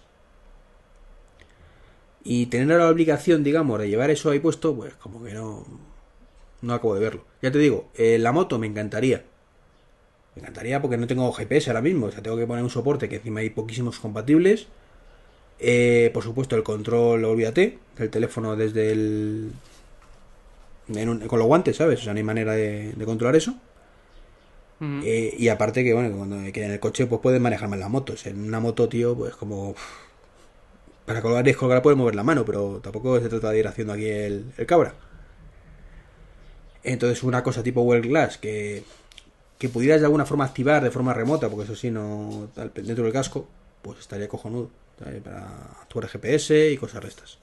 Y tener la obligación, digamos, de llevar eso ahí puesto, pues como que no. No acabo de verlo. Ya te digo, eh, la moto me encantaría. Me encantaría porque no tengo GPS ahora mismo. O sea, tengo que poner un soporte que encima hay poquísimos compatibles. Eh, por supuesto, el control, olvídate. El teléfono desde el. con los guantes, ¿sabes? O sea, no hay manera de controlar eso. Eh, y aparte que, bueno, cuando que en el coche pues puedes manejar más las motos. En una moto, tío, pues como... para colgar y descolgar puedes mover la mano, pero tampoco se trata de ir haciendo aquí el, cabra. Entonces una cosa tipo World Glass que, que pudieras de alguna forma activar de forma remota, porque eso sí, no dentro del casco, pues estaría cojonudo. Para actuar GPS y cosas restas.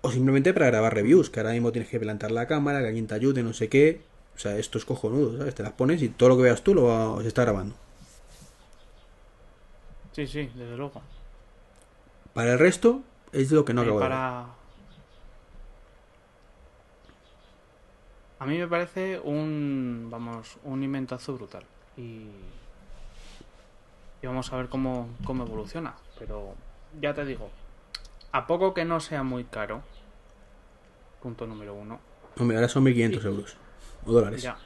O simplemente para grabar reviews, que ahora mismo tienes que plantar la cámara, que alguien te ayude, no sé qué. O sea, esto es cojonudo, ¿sabes? Te las pones y todo lo que veas tú lo se está grabando. Sí, sí, desde luego. Para el resto, es lo que no acabo de ver. para... A mí me parece un, vamos, un inventazo brutal. Y, y vamos a ver cómo, cómo evoluciona. Pero ya te digo, a poco que no sea muy caro, punto número uno, Hombre, ahora son 1500 euros. O dólares. ya,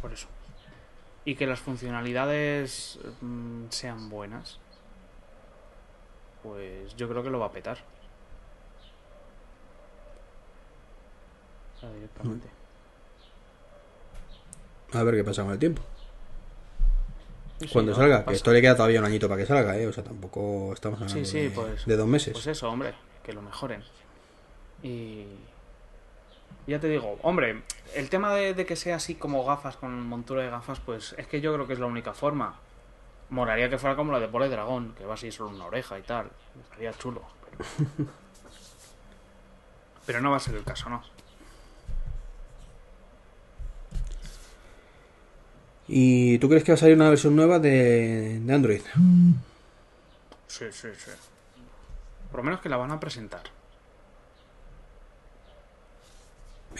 por eso. Y que las funcionalidades mm, sean buenas, pues yo creo que lo va a petar. O sea, directamente. A ver qué pasa con el tiempo. Sí, Cuando no, salga, que esto le queda todavía un añito para que salga, ¿eh? O sea, tampoco estamos hablando Sí, sí, de, pues- de dos meses. Pues eso, hombre, que lo mejoren. Y. Ya te digo, hombre, el tema de, de que sea así como gafas, con montura de gafas, pues es que yo creo que es la única forma. Moraría que fuera como la de Pole Dragón, que va así solo una oreja y tal. Estaría chulo. Pero... pero no va a ser el caso, ¿no? ¿Y tú crees que va a salir una versión nueva de, de Android? Sí, sí, sí. Por lo menos que la van a presentar.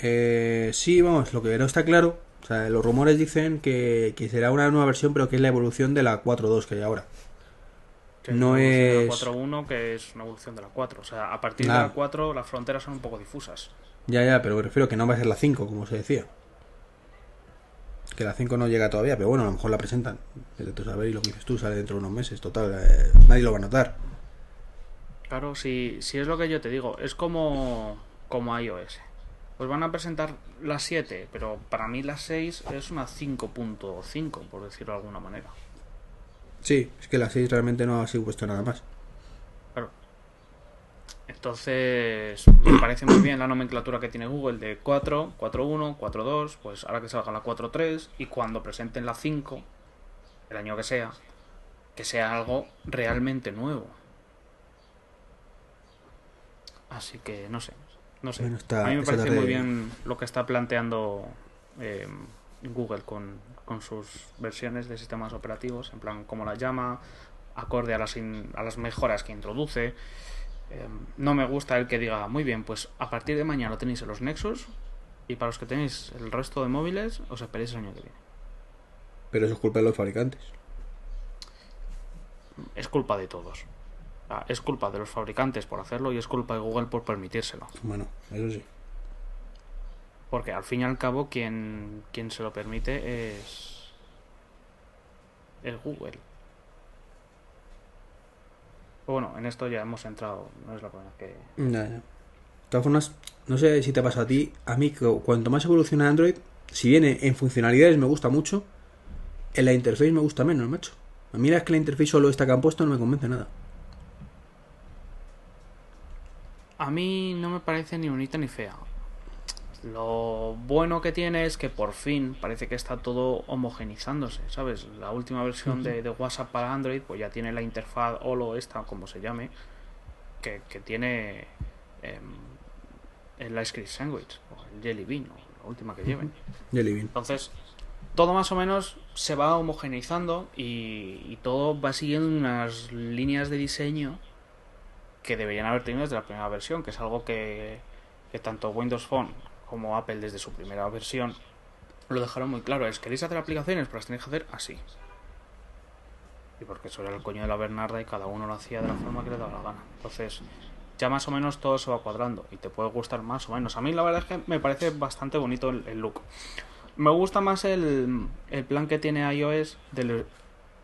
Eh, sí, vamos, lo que no está claro. O sea, los rumores dicen que, que será una nueva versión, pero que es la evolución de la 4.2 que hay ahora. Que No es- la 4.1, que es una evolución de la 4. O sea, a partir Ah. de la 4 las fronteras son un poco difusas. Ya, ya, pero me refiero que no va a ser la 5, como se decía. Que la 5 no llega todavía, pero bueno, a lo mejor la presentan. Tú a saber y lo que dices tú sale dentro de unos meses. Total, eh, nadie lo va a notar. Claro, si, si es lo que yo te digo, es como, como iOS. Pues van a presentar la 7, pero para mí la 6 es una 5.5, por decirlo de alguna manera. Sí, es que la 6 realmente no ha sido puesto nada más. Claro. Entonces, me parece muy bien la nomenclatura que tiene Google de 4, 4.1, 4.2, pues ahora que salga la 4.3 y cuando presenten la 5, el año que sea, que sea algo realmente nuevo. Así que no sé, no sé. Bueno, está- A mí me parece tarde- muy bien lo que está planteando eh, Google con, con sus versiones de sistemas operativos, en plan cómo las llama, acorde a las, in- a las mejoras que introduce. Eh, no me gusta el que diga, muy bien, pues a partir de mañana lo tenéis en los Nexus y para los que tenéis el resto de móviles os esperéis el año que viene. Pero eso es culpa de los fabricantes. Es culpa de todos. Es culpa de los fabricantes por hacerlo y es culpa de Google por permitírselo. Bueno, eso sí. Porque al fin y al cabo quien, quien se lo permite es... es Google. Pero bueno, en esto ya hemos entrado, no es la primera que... Ya, ya. De todas formas, no sé si te pasa a ti. A mí, cu- cuanto más evoluciona Android, si viene en funcionalidades me gusta mucho, en la interface me gusta menos, macho. A mí es que la interface solo esta que han puesto no me convence nada. A mí no me parece ni bonita ni fea. Lo bueno que tiene es que por fin parece que está todo homogenizándose, ¿sabes? La última versión de, de WhatsApp para Android pues ya tiene la interfaz Holo esta, como se llame, que, que tiene em, el Ice Cream Sandwich o el Jelly Bean, o la última que lleven. Jelly Bean. Entonces, todo más o menos se va homogeneizando y, y todo va siguiendo unas líneas de diseño que deberían haber tenido desde la primera versión, que es algo que, tanto Windows Phone como Apple desde su primera versión, lo dejaron muy claro. Es, ¿queréis hacer aplicaciones? Pues las tenéis que hacer así. Y porque eso era el coño de la Bernarda y cada uno lo hacía de la forma que le daba la gana. Entonces, ya más o menos todo se va cuadrando y te puede gustar más o menos. A mí la verdad es que me parece bastante bonito el, el look. Me gusta más el, el plan que tiene iOS del...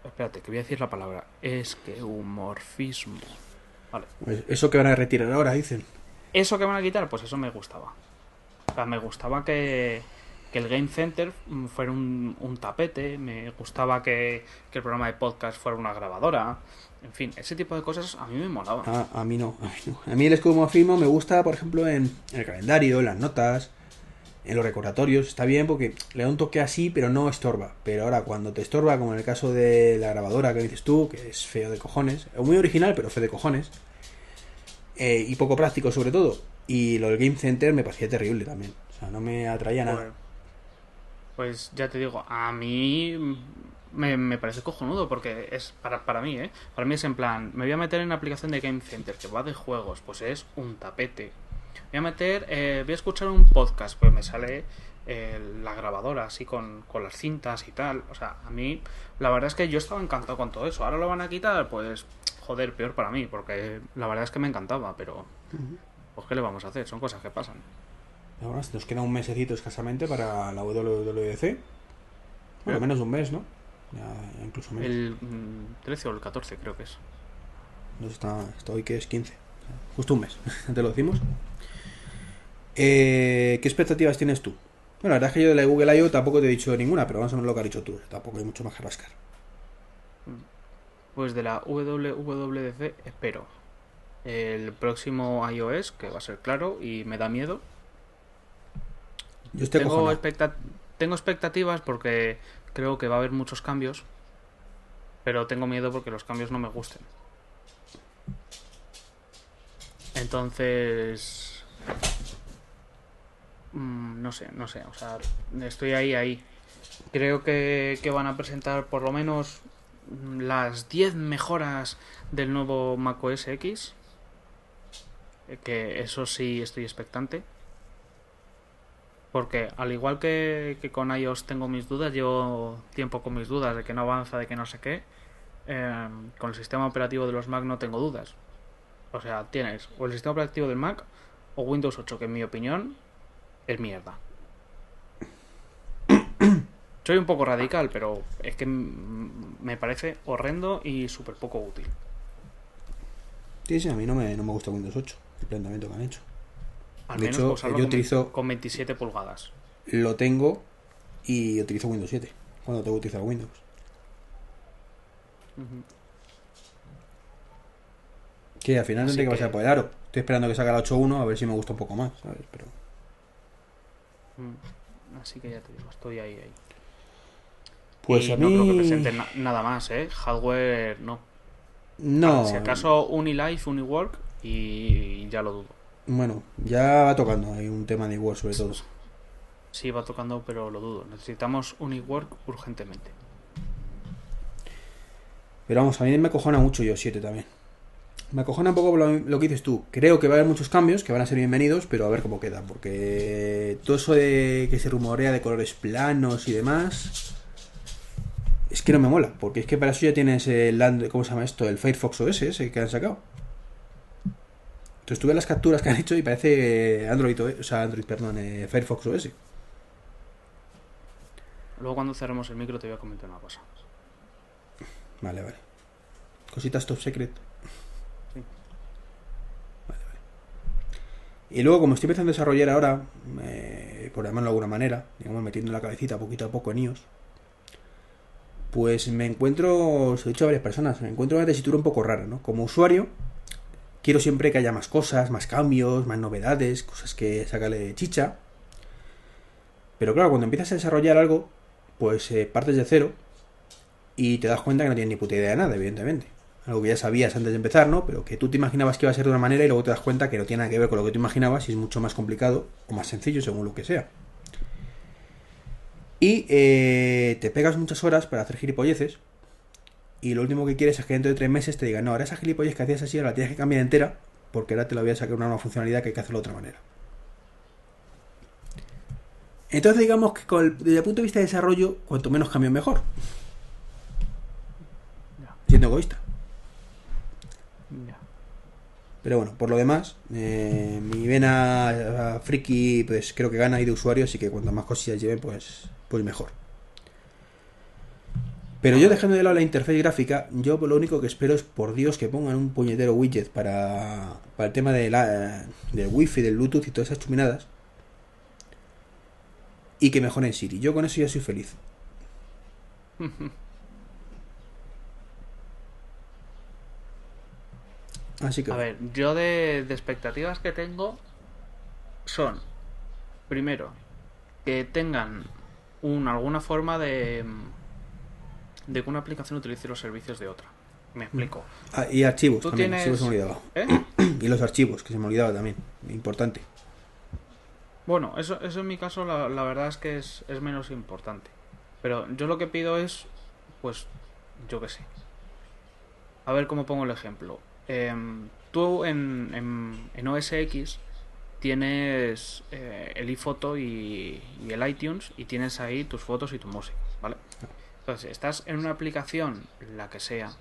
Espérate, que voy a decir la palabra. Es que humorfismo. Vale. Pues eso que van a retirar ahora, dicen. Eso que van a quitar, pues eso me gustaba. O sea, me gustaba que, que el Game Center fuera un, un tapete, me gustaba que, que el programa de podcast fuera una grabadora. En fin, ese tipo de cosas a mí me molaban. Ah, a mí no, a mí no. A mí el escomorfismo me gusta, por ejemplo, en, en el calendario, en las notas, en los recordatorios. Está bien porque le da un toque así, pero no estorba. Pero ahora, cuando te estorba, como en el caso de la grabadora que dices tú, que es feo de cojones, es muy original, pero feo de cojones, eh, y poco práctico sobre todo. Y lo del Game Center me parecía terrible también. O sea, no me atraía nada. Pues, ya te digo, a mí me, me parece cojonudo porque es para, para mí, ¿eh? Para mí es en plan, me voy a meter en una aplicación de Game Center que va de juegos, pues es un tapete. Voy a meter, eh, voy a escuchar un podcast, pues me sale eh, la grabadora así con, con las cintas y tal. O sea, a mí la verdad es que yo estaba encantado con todo eso. Ahora lo van a quitar, pues joder, peor para mí, porque la verdad es que me encantaba, pero pues qué le vamos a hacer, son cosas que pasan. Ahora nos queda un mesecito escasamente para la WWDC. Bueno, Sí. menos de un mes, ¿no? Ya, incluso menos. El mm, 13 o el 14 creo que es. No está, está hoy que es 15. Justo un mes, te lo decimos. Eh, ¿Qué expectativas tienes tú? Bueno, la verdad es que yo de la Google I.O. tampoco te he dicho ninguna, pero vamos a ver lo que has dicho tú. Tampoco hay mucho más que rascar. Pues de la WWDC espero el próximo iOS, que va a ser claro y me da miedo. Yo estoy Tengo, acojonado. expecta- tengo expectativas porque creo que va a haber muchos cambios, pero tengo miedo porque los cambios no me gusten. Entonces... mm, no sé, no sé, o sea, estoy ahí, ahí. Creo que, van a presentar por lo menos mm, las 10 mejoras del nuevo macOS X. Eh, Que eso sí estoy expectante. Porque al igual que, con iOS tengo mis dudas, llevo tiempo con mis dudas de que no avanza, de que no sé qué. eh, con el sistema operativo de los Mac no tengo dudas. O sea, tienes o el sistema operativo del Mac o Windows 8, que en mi opinión es mierda. Soy un poco radical, pero es que me parece horrendo y súper poco útil. Sí, sí, a mí no me, no me gusta Windows 8, el planteamiento que han hecho. Al De menos hecho, usarlo yo con, utilizo- con 27 pulgadas. Lo tengo y utilizo Windows 7 cuando tengo que utilizar Windows. Ujú. Que al final Así tendré que que- pasar por el aro. Estoy esperando que salga la 8.1 a ver si me gusta un poco más, ¿sabes? Pero. Así que ya te digo, estoy ahí, ahí. pues Y a no mí creo que presenten na- nada más, ¿eh? Hardware no. no. Si acaso Unilife, Uniwork y ya lo dudo. Bueno, ya va tocando. Hay un tema de igual sobre todo. Sí, va tocando, pero lo dudo. Necesitamos Uniwork urgentemente. Pero vamos, a mí me acojona mucho yo 7 también. Me acojona un poco lo, lo que dices tú. Creo que va a haber muchos cambios que van a ser bienvenidos, pero a ver cómo queda. Porque todo eso de que se rumorea de colores planos y demás. Es que no me mola. Porque es que para eso ya tienes el. ¿Cómo se llama esto? El Firefox OS ese que han sacado. Entonces tú ves las capturas que han hecho y parece Android, OS, o sea, Android, perdón, eh, Firefox OS. Luego cuando cerremos el micro te voy a comentar una cosa. Vale, vale. Cositas top secret. Sí. Vale, vale. Y luego, como estoy empezando a desarrollar ahora, eh, por llamarlo de alguna manera, digamos, metiendo la cabecita poquito a poco en iOS, pues me encuentro, se lo he dicho a varias personas, me encuentro en una tesitura un poco rara, ¿no? Como usuario, quiero siempre que haya más cosas, más cambios, más novedades, cosas que sacarle chicha. Pero claro, cuando empiezas a desarrollar algo, pues eh, partes de cero y te das cuenta que no tienes ni puta idea de nada, evidentemente. Algo que ya sabías antes de empezar, ¿no? Pero que tú te imaginabas que iba a ser de una manera y luego te das cuenta que no tiene nada que ver con lo que tú imaginabas y es mucho más complicado o más sencillo según lo que sea. Y eh, te pegas muchas horas para hacer gilipolleces y lo último que quieres es que dentro de tres meses te digan, no, ahora esa gilipollez que hacías así ahora la tienes que cambiar entera porque ahora te la voy a sacar una nueva funcionalidad que hay que hacerlo de otra manera. Entonces digamos que con el- desde el punto de vista de desarrollo, cuanto menos cambio mejor. Siendo egoísta. Pero bueno, por lo demás, eh, mi vena a friki, pues creo que gana ahí de usuario, así que cuanto más cosillas lleven, pues, pues mejor. Pero yo dejando de lado la interfaz gráfica, yo lo único que espero es, por Dios, que pongan un puñetero widget para, para el tema de la, del wifi, del Bluetooth y todas esas chuminadas. Y que mejoren Siri. Yo con eso ya soy feliz. Así que... A ver, yo de, de expectativas que tengo son, primero, que tengan un, alguna forma de, de que una aplicación utilice los servicios de otra. Me explico. Ah, y archivos Tú también, tienes- se me olvidaba. ¿Eh? Y los archivos, que se me olvidaba también. Importante. Bueno, eso, eso en mi caso la, la verdad es que es, es menos importante. Pero yo lo que pido es, pues, yo qué sé. A ver cómo pongo el ejemplo. Em, tú en, en, en OS X tienes eh, el iPhoto y, y el iTunes y tienes ahí tus fotos y tu música, ¿vale? Entonces, estás en una aplicación, la que sea,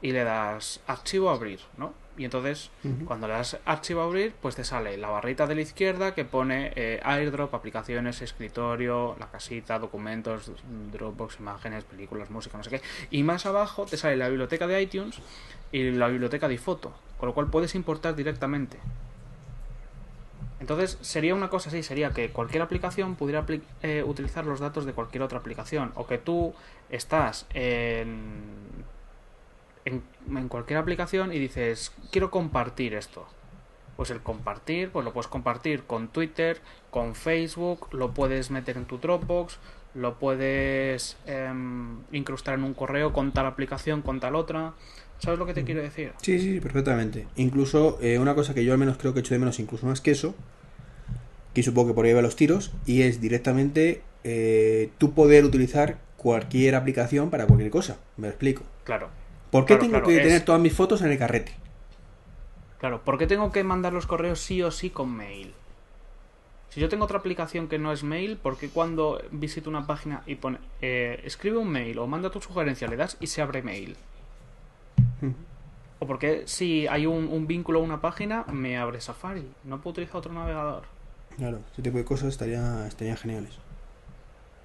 y le das archivo abrir, ¿no? Y entonces, Ujú. cuando le das archivo a abrir, pues te sale la barrita de la izquierda que pone eh, airdrop, aplicaciones, escritorio, la casita, documentos, Dropbox, imágenes, películas, música, no sé qué. Y más abajo te sale la biblioteca de iTunes y la biblioteca de iPhoto, con lo cual puedes importar directamente. Entonces sería una cosa así, sería que cualquier aplicación pudiera apli- eh, utilizar los datos de cualquier otra aplicación. O que tú estás en, en, en cualquier aplicación y dices, quiero compartir esto. Pues el compartir, pues lo puedes compartir con Twitter, con Facebook, lo puedes meter en tu Dropbox, lo puedes em, incrustar en un correo con tal aplicación, con tal otra. ¿Sabes lo que te quiero decir? Sí, sí, perfectamente. Incluso eh, una cosa que yo al menos creo que echo de menos, incluso más que eso, que supongo que por ahí va los tiros, y es directamente eh, tú poder utilizar cualquier aplicación para cualquier cosa. Me lo explico. Claro. ¿Por qué Claro, tengo claro, que es- tener todas mis fotos en el carrete? Claro, ¿por qué tengo que mandar los correos sí o sí con mail? Si yo tengo otra aplicación que no es mail, ¿por qué cuando visito una página y pone eh, escribe un mail o manda tu sugerencia, le das y se abre mail? ¿O por qué si hay un, un vínculo a una página, me abre Safari? No puedo utilizar otro navegador. Claro, ese tipo de cosas estaría, estarían geniales.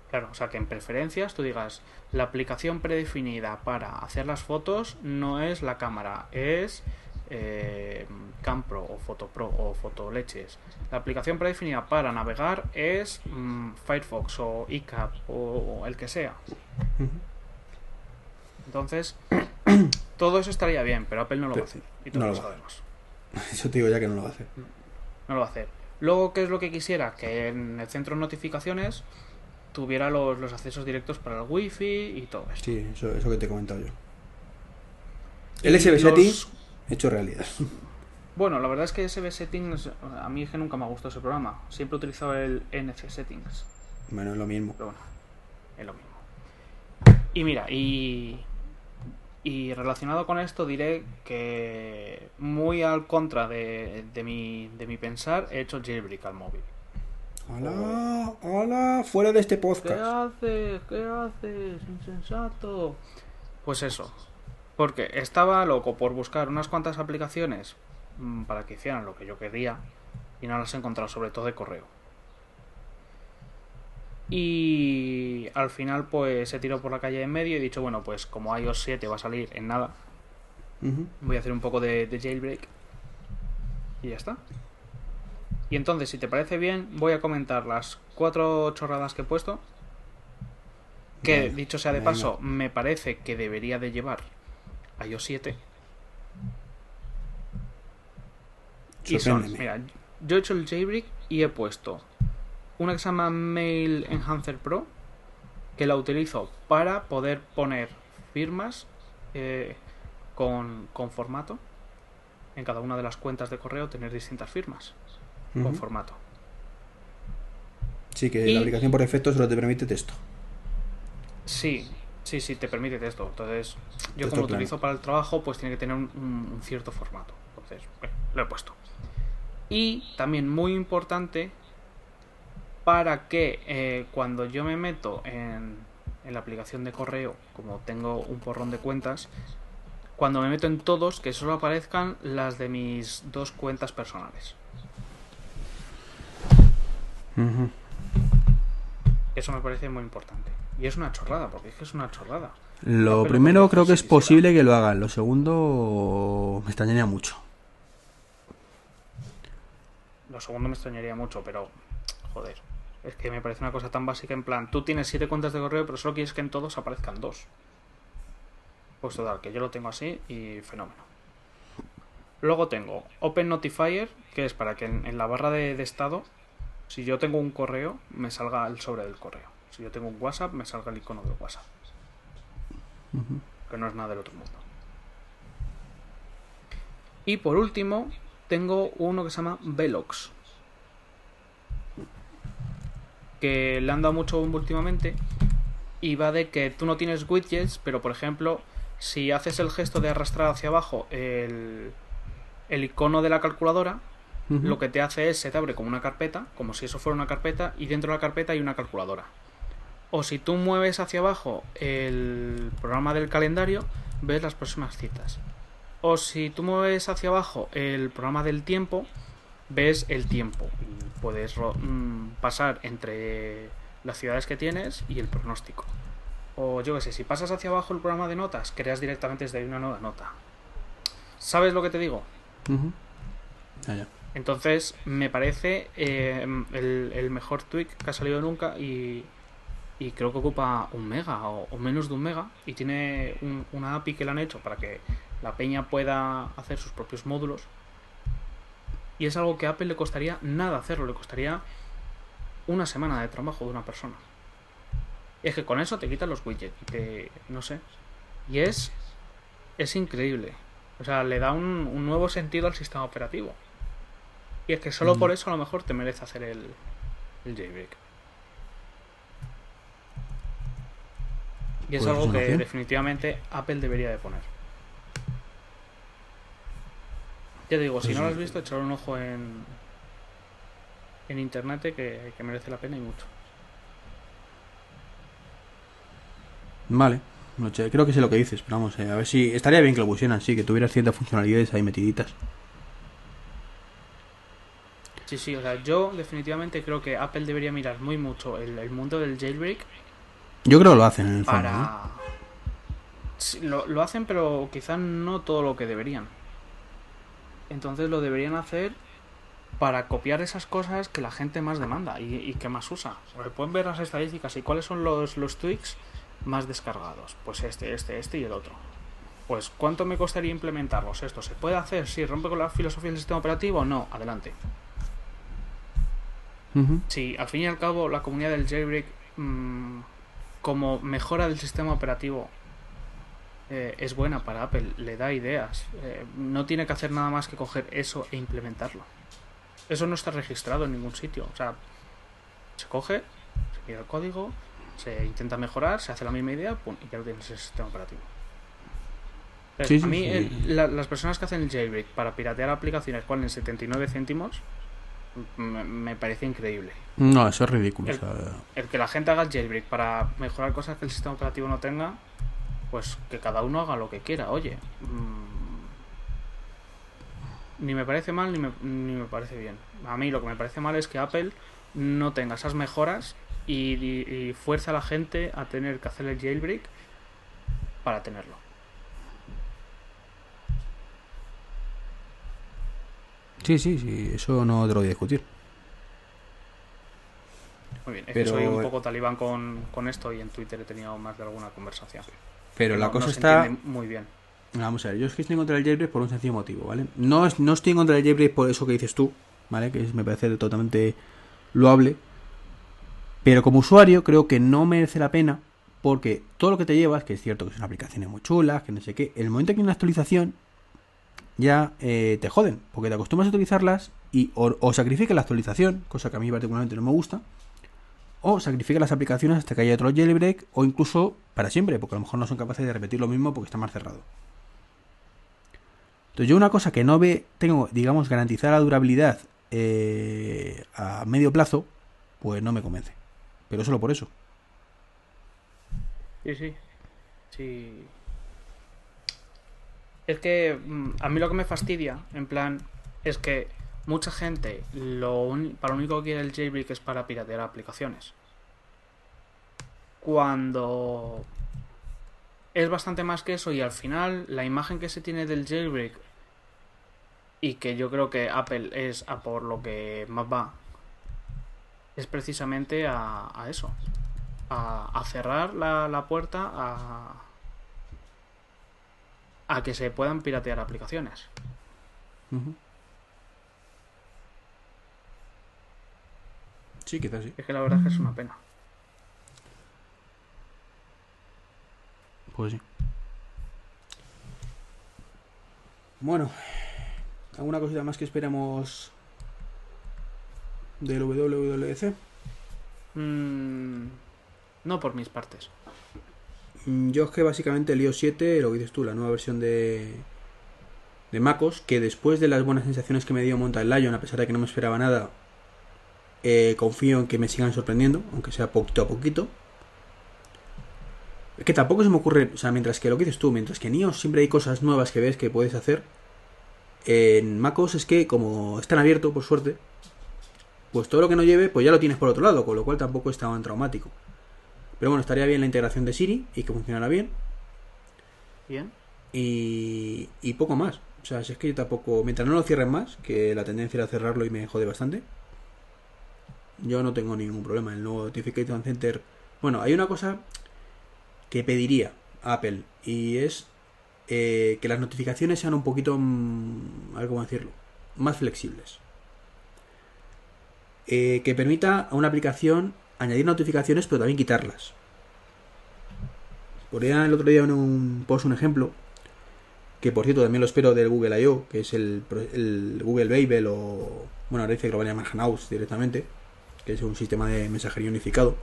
Claro, o sea que en preferencias tú digas, la aplicación predefinida para hacer las fotos no es la cámara, es eh, Campro o Photopro o Fotoleches. La aplicación predefinida para navegar es mm, Firefox o iCap o el que sea. Entonces, todo eso estaría bien, pero Apple no lo va a hacer. Y todos no lo sabemos. Eso te digo ya que no lo va a hacer. No lo va a hacer. Luego, ¿qué es lo que quisiera? Que en el centro de notificaciones tuviera los, los accesos directos para el wifi y todo esto. Sí, eso, eso que te he comentado yo. El SB los- hecho realidad. Bueno, la verdad es que SB Settings, a mí es que nunca me ha gustado ese programa. Siempre he utilizado el NC Settings. Bueno, es lo mismo. Pero bueno, es lo mismo. Y mira, y, y relacionado con esto diré que muy al contra de, de, mi, de mi pensar he hecho jailbreak al móvil. ¡Hola! ¡Hola! Fuera de este ¿Qué podcast. haces? ¿Qué haces? Insensato. Pues eso. Porque estaba loco por buscar unas cuantas aplicaciones mm, para que hicieran lo que yo quería y no las he encontrado, sobre todo de correo. Y al final pues he tirado por la calle en medio y he dicho, bueno, pues como iOS 7 va a salir en nada, voy a hacer un poco de, de jailbreak y ya está. Y entonces, si te parece bien, voy a comentar las cuatro chorradas que he puesto. Que, dicho sea de paso, me parece que debería de llevar iOS 7. Y son, mira, yo he hecho el jailbreak y he puesto una que se llama Mail Enhancer Pro, que la utilizo para poder poner firmas eh, con, con formato. En cada una de las cuentas de correo tener distintas firmas con Ujú. formato. Sí, que Y- la aplicación por defecto solo te permite texto. Sí, sí, sí, te permite esto. Entonces, yo Texto como lo utilizo para el trabajo, pues tiene que tener un, un- un cierto formato. Entonces, bueno, lo he puesto. Y también muy importante, para que eh, cuando yo me meto en, en la aplicación de correo, como tengo un porrón de cuentas, cuando me meto en todos, que solo aparezcan las de mis dos cuentas personales. Eso me parece muy importante. Y es una chorrada, porque es que es una chorrada. Lo Apple primero creo que es posible que lo hagan. Lo segundo me extrañaría mucho. Lo segundo me extrañaría mucho, pero joder. Es que me parece una cosa tan básica en plan, tú tienes siete cuentas de correo, pero solo quieres que en todos aparezcan dos. Pues total, que yo lo tengo así y fenómeno. Luego tengo Open Notifier, que es para que en, en la barra de, de estado, si yo tengo un correo, me salga el sobre del correo. Si yo tengo un WhatsApp, me salga el icono del WhatsApp. Que no es nada del otro mundo. Y por último, tengo uno que se llama Velox. Que le han dado mucho bombo últimamente. Y va de que tú no tienes widgets, pero por ejemplo, si haces el gesto de arrastrar hacia abajo el, el icono de la calculadora, Lo que te hace es se te abre como una carpeta, como si eso fuera una carpeta, y dentro de la carpeta hay una calculadora. O si tú mueves hacia abajo el programa del calendario, ves las próximas citas. O si tú mueves hacia abajo el programa del tiempo, ves el tiempo. Y puedes mm, pasar entre las ciudades que tienes y el pronóstico. O yo qué sé, si pasas hacia abajo el programa de notas, creas directamente desde ahí una nueva nota. ¿Sabes lo que te digo? Ya, ya. Entonces, me parece eh, el, mejor tweak que ha salido nunca y, creo que ocupa un mega o, menos de un mega y tiene un- una API que le han hecho para que la peña pueda hacer sus propios módulos. Y es algo que a Apple le costaría nada hacerlo, le costaría una semana de trabajo de una persona. Es que con eso te quitan los widgets y te... no sé. Y es... es increíble. O sea, le da un nuevo sentido al sistema operativo. Y es que solo Mm. por eso a lo mejor te merece hacer el, el jailbreak. Y es Pues algo que definitivamente Apple debería de poner. Ya te digo, si Pues no lo has visto, echar un ojo en, en internet que, que merece la pena y mucho. Vale. Creo que sé lo que dices, pero vamos, eh, a ver si estaría bien que lo pusieran, sí, que tuviera ciertas funcionalidades ahí metiditas. Sí, sí, o sea, yo definitivamente creo que Apple debería mirar muy mucho el, el mundo del jailbreak Yo creo que lo hacen en el para... Sí, lo, lo hacen, pero quizás no todo lo que deberían. Entonces lo deberían hacer para copiar esas cosas que la gente más demanda y, y que más usa. Pueden ver las estadísticas y cuáles son los, los tweaks más descargados. Pues este, este, este y el otro. Pues ¿cuánto me costaría implementarlos? Esto se puede hacer si rompe con la filosofía del sistema operativo. No, adelante. Si al fin y al cabo la comunidad del jailbreak mm, como mejora del sistema operativo eh, es buena para Apple, le da ideas, eh, no tiene que hacer nada más que coger eso e implementarlo. Eso no está registrado en ningún sitio. O sea, se coge, se mira el código, se intenta mejorar, se hace la misma idea, pum, y ya lo tienes en el sistema operativo. Sí, a mí, sí. el- la- las personas que hacen el jailbreak para piratear aplicaciones valen 79 céntimos, me, me parece increíble. No, eso es ridículo. El- o sea, El que la gente haga jailbreak para mejorar cosas que el sistema operativo no tenga, pues que cada uno haga lo que quiera. Oye, mm, ni me parece mal ni me, ni me parece bien. A mí lo que me parece mal es que Apple no tenga esas mejoras y, y, y fuerza a la gente a tener que hacer el jailbreak para tenerlo. Sí, sí, sí, eso no te lo voy a discutir. Muy bien, es Pero- que soy un poco talibán con, con esto y en Twitter he tenido más de alguna conversación. Pero la cosa no está... muy bien. Vamos a ver, yo es que estoy en contra del jailbreak por un sencillo motivo, ¿vale? No, es, no estoy en contra del jailbreak por eso que dices tú, ¿vale? Que me parece totalmente loable. Pero como usuario creo que no merece la pena porque todo lo que te llevas, que es cierto que son aplicaciones muy chulas, que no sé qué, el momento que hay una actualización ya eh, te joden, porque te acostumbras a utilizarlas y o, sacrificas la actualización, cosa que a mí particularmente no me gusta, o sacrifica las aplicaciones hasta que haya otro jailbreak o incluso para siempre, porque a lo mejor no son capaces de repetir lo mismo porque está más cerrado. Entonces yo una cosa que no ve, tengo, digamos, garantizada la durabilidad eh, a medio plazo, pues no me convence. Pero solo por eso. Sí, sí. Sí. Es que mm, a mí lo que me fastidia, en plan, es que mucha gente lo para lo único que quiere el jailbreak es para piratear aplicaciones. Cuando es bastante más que eso y al final la imagen que se tiene del jailbreak y que yo creo que Apple es a por lo que más va es precisamente a, eso a, cerrar la puerta a a que se puedan piratear aplicaciones. Sí, quizás sí. es que la verdad es que es una pena Pues sí. Bueno, ¿alguna cosita más que esperamos del WWDC? Mm, no por mis partes Yo es que básicamente el iOS 7, lo que dices tú, la nueva versión de, de MacOS, que después de las buenas sensaciones que me dio montar el Lion, a pesar de que no me esperaba nada, eh, confío en que me sigan sorprendiendo, aunque sea poquito a poquito. Es que tampoco se me ocurre, o sea, mientras que lo que dices tú, mientras que en iOS siempre hay cosas nuevas que ves que puedes hacer, en MacOS es que como están abierto, por suerte, pues todo lo que no lleve, pues ya lo tienes por otro lado, con lo cual tampoco es tan traumático. Pero bueno, estaría bien la integración de Siri y que funcionara bien. bien Y, y poco más. O sea, si es que yo tampoco. Mientras no lo cierren más, que la tendencia era cerrarlo y me jode bastante. Yo no tengo ningún problema. El nuevo Notification Center. Bueno, hay una cosa que pediría a Apple y es eh, que las notificaciones sean un poquito. mm, a ver cómo decirlo. Más flexibles. Eh, que permita a una aplicación añadir notificaciones pero también quitarlas. Ponía el otro día en un post un ejemplo que por cierto también lo espero del Google I.O., que es el, Google Babel o, bueno, ahora dice que lo van a llamar Hangouts directamente, que es un sistema de mensajería unificado.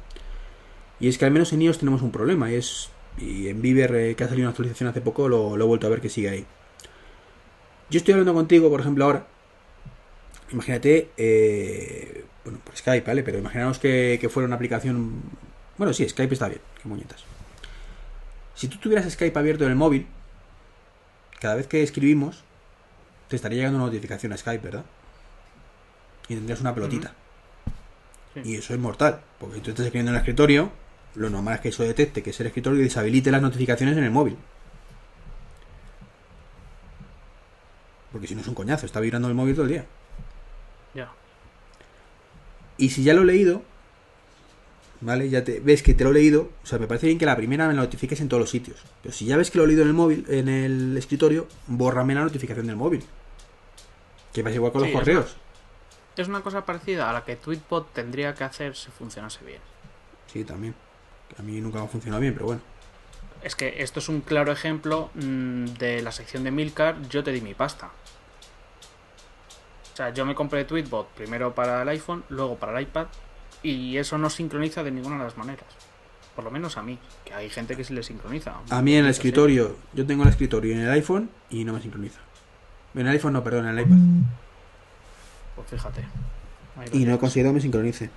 Y es que al menos en iOS tenemos un problema, y es, y en Viber, eh, que ha salido una actualización hace poco, lo, lo he vuelto a ver que sigue ahí. Yo estoy hablando contigo, por ejemplo, ahora. Imagínate, eh, bueno, por Skype, ¿vale? Pero imaginaos que, que fuera una aplicación... Bueno, sí, Skype está bien, qué muñetas. Si tú tuvieras Skype abierto en el móvil, cada vez que escribimos, te estaría llegando una notificación a Skype, ¿verdad? Y tendrías una pelotita. Sí. Y eso es mortal, porque tú estás escribiendo en el escritorio, lo normal es que eso detecte que es el escritorio y deshabilite las notificaciones en el móvil. Porque si no es un coñazo, está vibrando el móvil todo el día. ya Y si ya lo he leído, ¿vale? Ya te ves que te lo he leído, o sea, me parece bien que la primera me la notifiques en todos los sitios. Pero si ya ves que lo he leído en el móvil, en el escritorio, bórrame la notificación del móvil. Que pasa igual con Sí, los correos. es una cosa parecida a la que Tweetbot tendría que hacer si funcionase bien Sí, también. A mí nunca me ha funcionado bien, pero bueno. Es que esto es un claro ejemplo mm, de la sección de Milcar, yo te di mi pasta. O sea, yo me compré Tweetbot primero para el iPhone, luego para el iPad, y eso no sincroniza de ninguna de las maneras. Por lo menos a mí, que hay gente que sí le sincroniza. A mí en el escritorio, yo tengo el escritorio en el iPhone y no me sincroniza. En el iPhone no, perdón, en el iPad. Pues fíjate. Y no he conseguido que me sincronice.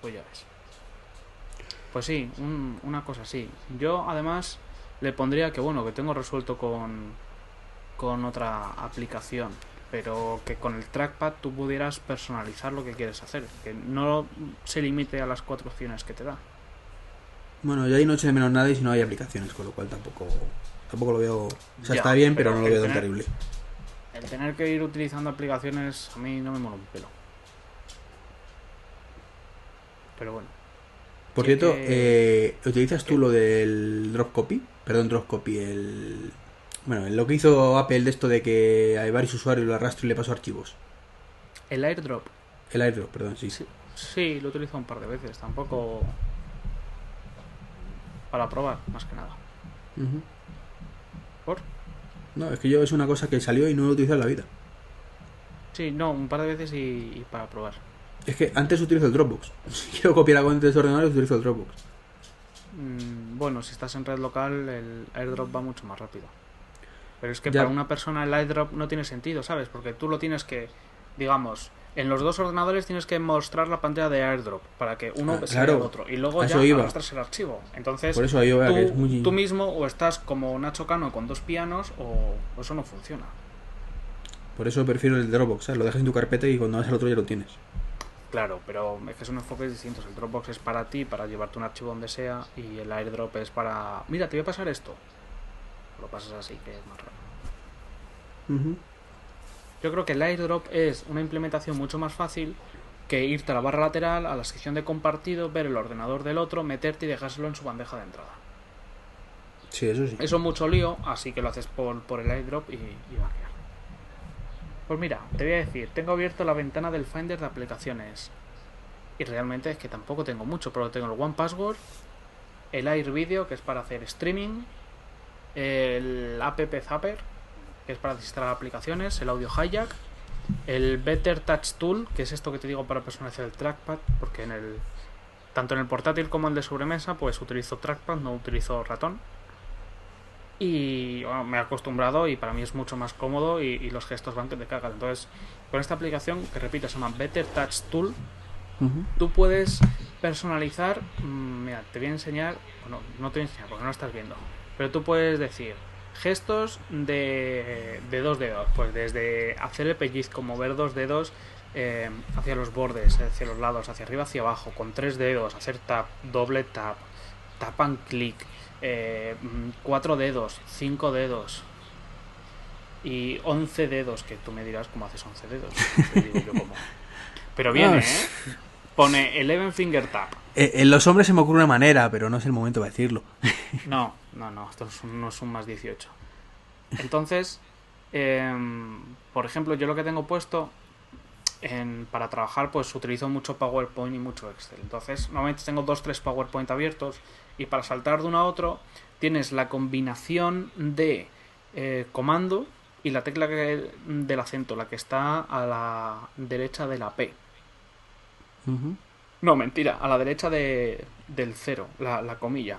Pues ya ves. Pues sí, un- una cosa así. Yo además le pondría que bueno, que tengo resuelto con, con otra aplicación. Pero que con el trackpad tú pudieras personalizar lo que quieres hacer. Que no se limite a las cuatro opciones que te da. Bueno, yo ahí no de menos nada y si no hay aplicaciones, con lo cual tampoco tampoco lo veo... O sea, Ya, está bien, pero, pero no lo veo tan terrible. El tener que ir utilizando aplicaciones a mí no me mola un pelo. Pero bueno. Por cierto, que- eh, ¿utilizas tú lo del drop copy? Perdón, drop copy, el... Bueno, lo que hizo Apple de esto de que hay varios usuarios lo arrastro y le paso archivos. El airdrop. El airdrop, perdón, sí. Sí, sí, lo he utilizado un par de veces. Tampoco... Para probar, más que nada. Ujú. ¿Por? No, es que yo es una cosa que salió y no lo he utilizado en la vida. Sí, no, un par de veces y, y para probar. Es que antes utilizo el Dropbox. Si quiero copiar algo entre los ordenadores, utilizo el Dropbox. Mm, bueno, si estás en red local, el airdrop va mucho más rápido. Pero es que Ya. para una persona el airdrop no tiene sentido, ¿sabes? Porque tú lo tienes que digamos, en los dos ordenadores tienes que mostrar la pantalla de AirDrop para que uno Ah, se vea claro. el otro y luego ya iba. arrastras el archivo. Entonces, Por eso veo tú, que es muy... tú mismo o estás como Nacho Cano con dos pianos o o eso no funciona. Por eso prefiero el Dropbox, ¿sabes? Lo dejas en tu carpeta y cuando vas al otro ya lo tienes. Claro, pero es que son enfoques distintos. El Dropbox es para ti, para llevarte un archivo donde sea, y el AirDrop es para. Mira, te voy a pasar esto. Lo pasas así, que es más raro. Yo creo que el AirDrop es una implementación mucho más fácil que irte a la barra lateral, a la sección de compartido, ver el ordenador del otro, meterte y dejárselo en su bandeja de entrada. Sí, eso sí. Eso es mucho lío, así que lo haces por, por el AirDrop y, y va a quedar. Pues mira, te voy a decir, tengo abierto la ventana del Finder de aplicaciones. Y realmente es que tampoco tengo mucho, pero tengo el One Password, el Air Video, que es para hacer streaming, el App Zapper, que es para instalar aplicaciones, el Audio Hijack, el Better Touch Tool, que es esto que te digo para personalizar el trackpad, porque en el tanto en el portátil como en el de sobremesa, pues utilizo trackpad, no utilizo ratón. Y bueno, me he acostumbrado y para mí es mucho más cómodo y, y los gestos van que te cagan. Entonces, con esta aplicación, que repito, se llama Better Touch Tool, tú puedes personalizar. mm, Mira, te voy a enseñar. Bueno, no te voy a enseñar porque no lo estás viendo. Pero tú puedes decir gestos de, de dos dedos. Pues desde hacer el pellizco, mover dos dedos eh, hacia los bordes, hacia los lados, hacia arriba, hacia abajo, con tres dedos, hacer tap, doble tap, tap and click, eh, mm, cuatro dedos, cinco dedos. Y 11 dedos, que tú me dirás cómo haces 11 dedos. Te digo yo cómo. Pero viene, ¿eh? Pone 11 finger tap. Eh, en los hombres se me ocurre una manera, pero no es el momento para decirlo. No, no, no, esto es un- no es un más 18. Entonces, em, por ejemplo, yo lo que tengo puesto en, para trabajar, pues utilizo mucho PowerPoint y mucho Excel. Entonces, normalmente tengo dos, tres PowerPoint abiertos y para saltar de uno a otro tienes la combinación de eh, comando y la tecla que- del acento, la que está a la derecha de la P. No, mentira, a la derecha de, del cero, la, la comilla.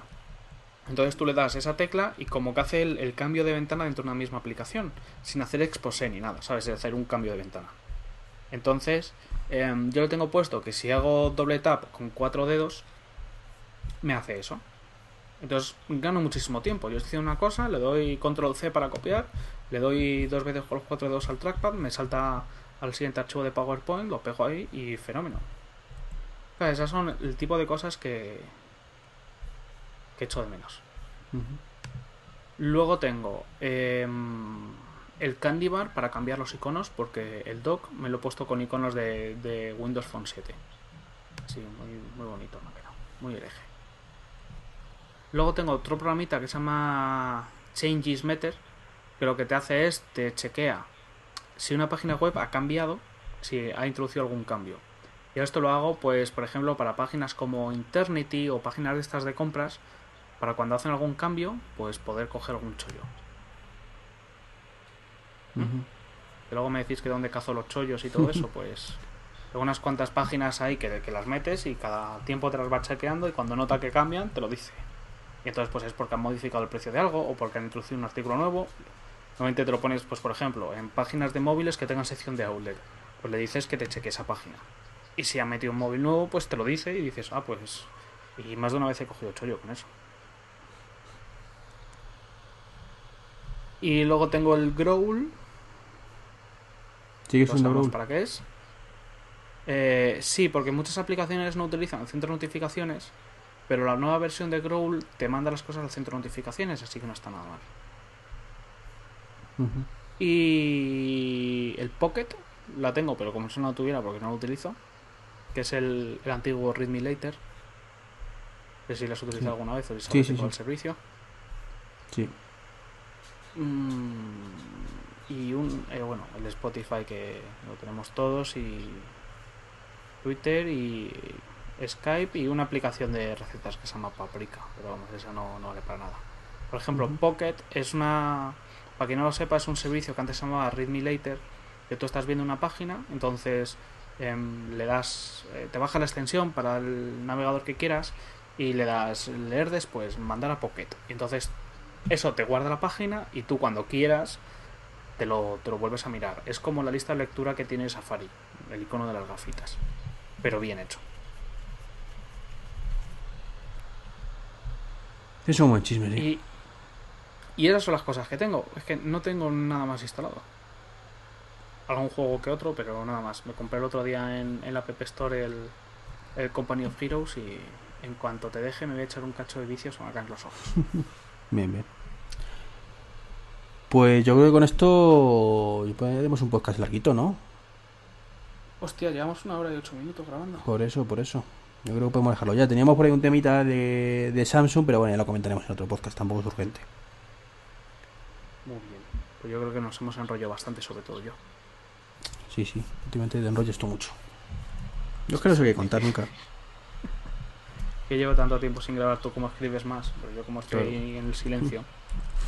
Entonces tú le das esa tecla y como que hace el, cambio de ventana dentro de una misma aplicación, sin hacer expose ni nada, ¿sabes? Es hacer un cambio de ventana. Entonces, em, yo lo tengo puesto que si hago doble tap con cuatro dedos, me hace eso. Entonces gano muchísimo tiempo. Yo estoy haciendo una cosa, le doy control C para copiar, le doy dos veces con los cuatro dedos al trackpad, me salta al siguiente archivo de PowerPoint, lo pego ahí y fenómeno. Claro, esas son el tipo de cosas que, que echo de menos. Luego tengo em, el Candy Bar para cambiar los iconos, porque el dock me lo he puesto con iconos de, de Windows Phone 7. Sí, muy, muy bonito, me ha quedado, muy hereje. Luego tengo otro programita que se llama Changes Meter, que lo que te hace es te chequea si una página web ha cambiado, si ha introducido algún cambio. Y esto lo hago, pues, por ejemplo, para páginas como Internity o páginas de estas de compras, para cuando hacen algún cambio, pues poder coger algún chollo. Que luego me decís que dónde cazo los chollos y todo eso, pues tengo unas cuantas páginas ahí que, que las metes y cada tiempo te las va chequeando y cuando nota que cambian, te lo dice. Y entonces pues es porque han modificado el precio de algo o porque han introducido un artículo nuevo. Normalmente te lo pones, pues por ejemplo, en páginas de móviles que tengan sección de outlet. Pues le dices que te cheque esa página. Y si ha metido un móvil nuevo, pues te lo dice y dices, ah, pues... Y más de una vez he cogido chollo con eso. Y luego tengo el Growl, Sigue ¿Lo siendo Brawl. para qué es? Eh, sí, porque muchas aplicaciones no utilizan el centro de notificaciones, pero la nueva versión de Growl te manda las cosas al centro de notificaciones, así que no está nada mal. Y el Pocket la tengo, pero como si no la tuviera porque no lo utilizo, que es el, el antiguo Readme Later. No sé si lo has utilizado Sí. alguna vez o si Sí, sabes sí, sí. servicio. Sí. Mm, y un, eh, bueno, el Spotify que lo tenemos todos y Twitter y Skype y una aplicación de recetas que se llama Paprika, pero vamos, esa no, no vale para nada. Por ejemplo. Pocket es una, para quien no lo sepa, es un servicio que antes se llamaba Readme Later, que tú estás viendo una página, entonces em, le das, eh, te baja la extensión para el navegador que quieras y le das leer después, mandar a Pocket. Y entonces eso te guarda la página y tú cuando quieras te lo, te lo vuelves a mirar. Es como la lista de lectura que tiene Safari, el icono de las gafitas, pero bien hecho. Es un buen chisme, sí. Y, y esas son las cosas que tengo. Es que no tengo nada más instalado. Algún juego que otro, pero nada más. Me compré el otro día en, en la App Store el, el Company of Heroes y en cuanto te deje me voy a echar un cacho de vicios o me caen los ojos. Bien, bien. Pues yo creo que con esto podemos un podcast larguito, ¿no? Hostia, llevamos una hora y ocho minutos grabando. Por eso, por eso. Yo creo que podemos dejarlo ya. Teníamos por ahí un temita de, de Samsung, pero bueno, ya lo comentaremos en otro podcast, tampoco es urgente. Muy bien. Pues yo creo que nos hemos enrollado bastante, sobre todo yo. Sí, sí, últimamente te enrollo esto mucho. Yo es que no sé qué contar nunca. Que llevo tanto tiempo sin grabar, tú como escribes más, pero yo como estoy Claro. en el silencio,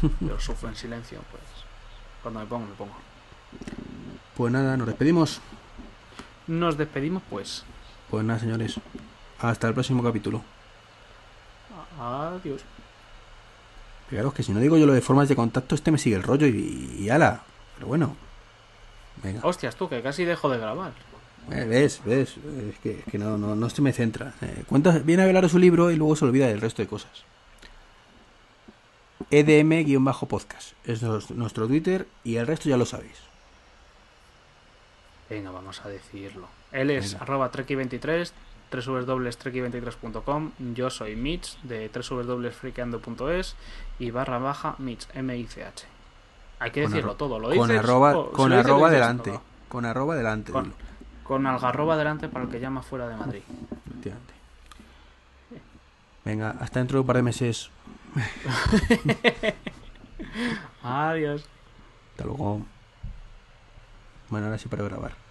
yo sufro en silencio, pues cuando me pongo, me pongo. Pues nada, nos despedimos. Nos despedimos pues. Pues nada, señores. Hasta el próximo capítulo. Adiós. Fijaros que si no digo yo lo de formas de contacto, este me sigue el rollo y, y ala. Pero bueno. Venga. Hostias, tú, que casi dejo de grabar. Eh, ves, ves. Es que, es que no, no, no se me centra. Eh, cuenta, viene a hablar de su libro y luego se olvida del resto de cosas. EDM-podcast. Es nuestro Twitter y el resto ya lo sabéis. Venga, vamos a decirlo. Él es Venga. arroba treki23, www.treki23.com. Yo soy Mitch de www.freakando.es y barra baja Mitch, M-I-C-H. Hay que Con decirlo todo, lo Con dices. arroba, o- si con arroba delante. Con arroba delante. Con, dilo, con algarroba delante para el que llama fuera de Madrid. efectivamente. Venga, hasta dentro de un par de meses. Adiós. Hasta luego. Bueno, ahora sí para grabar.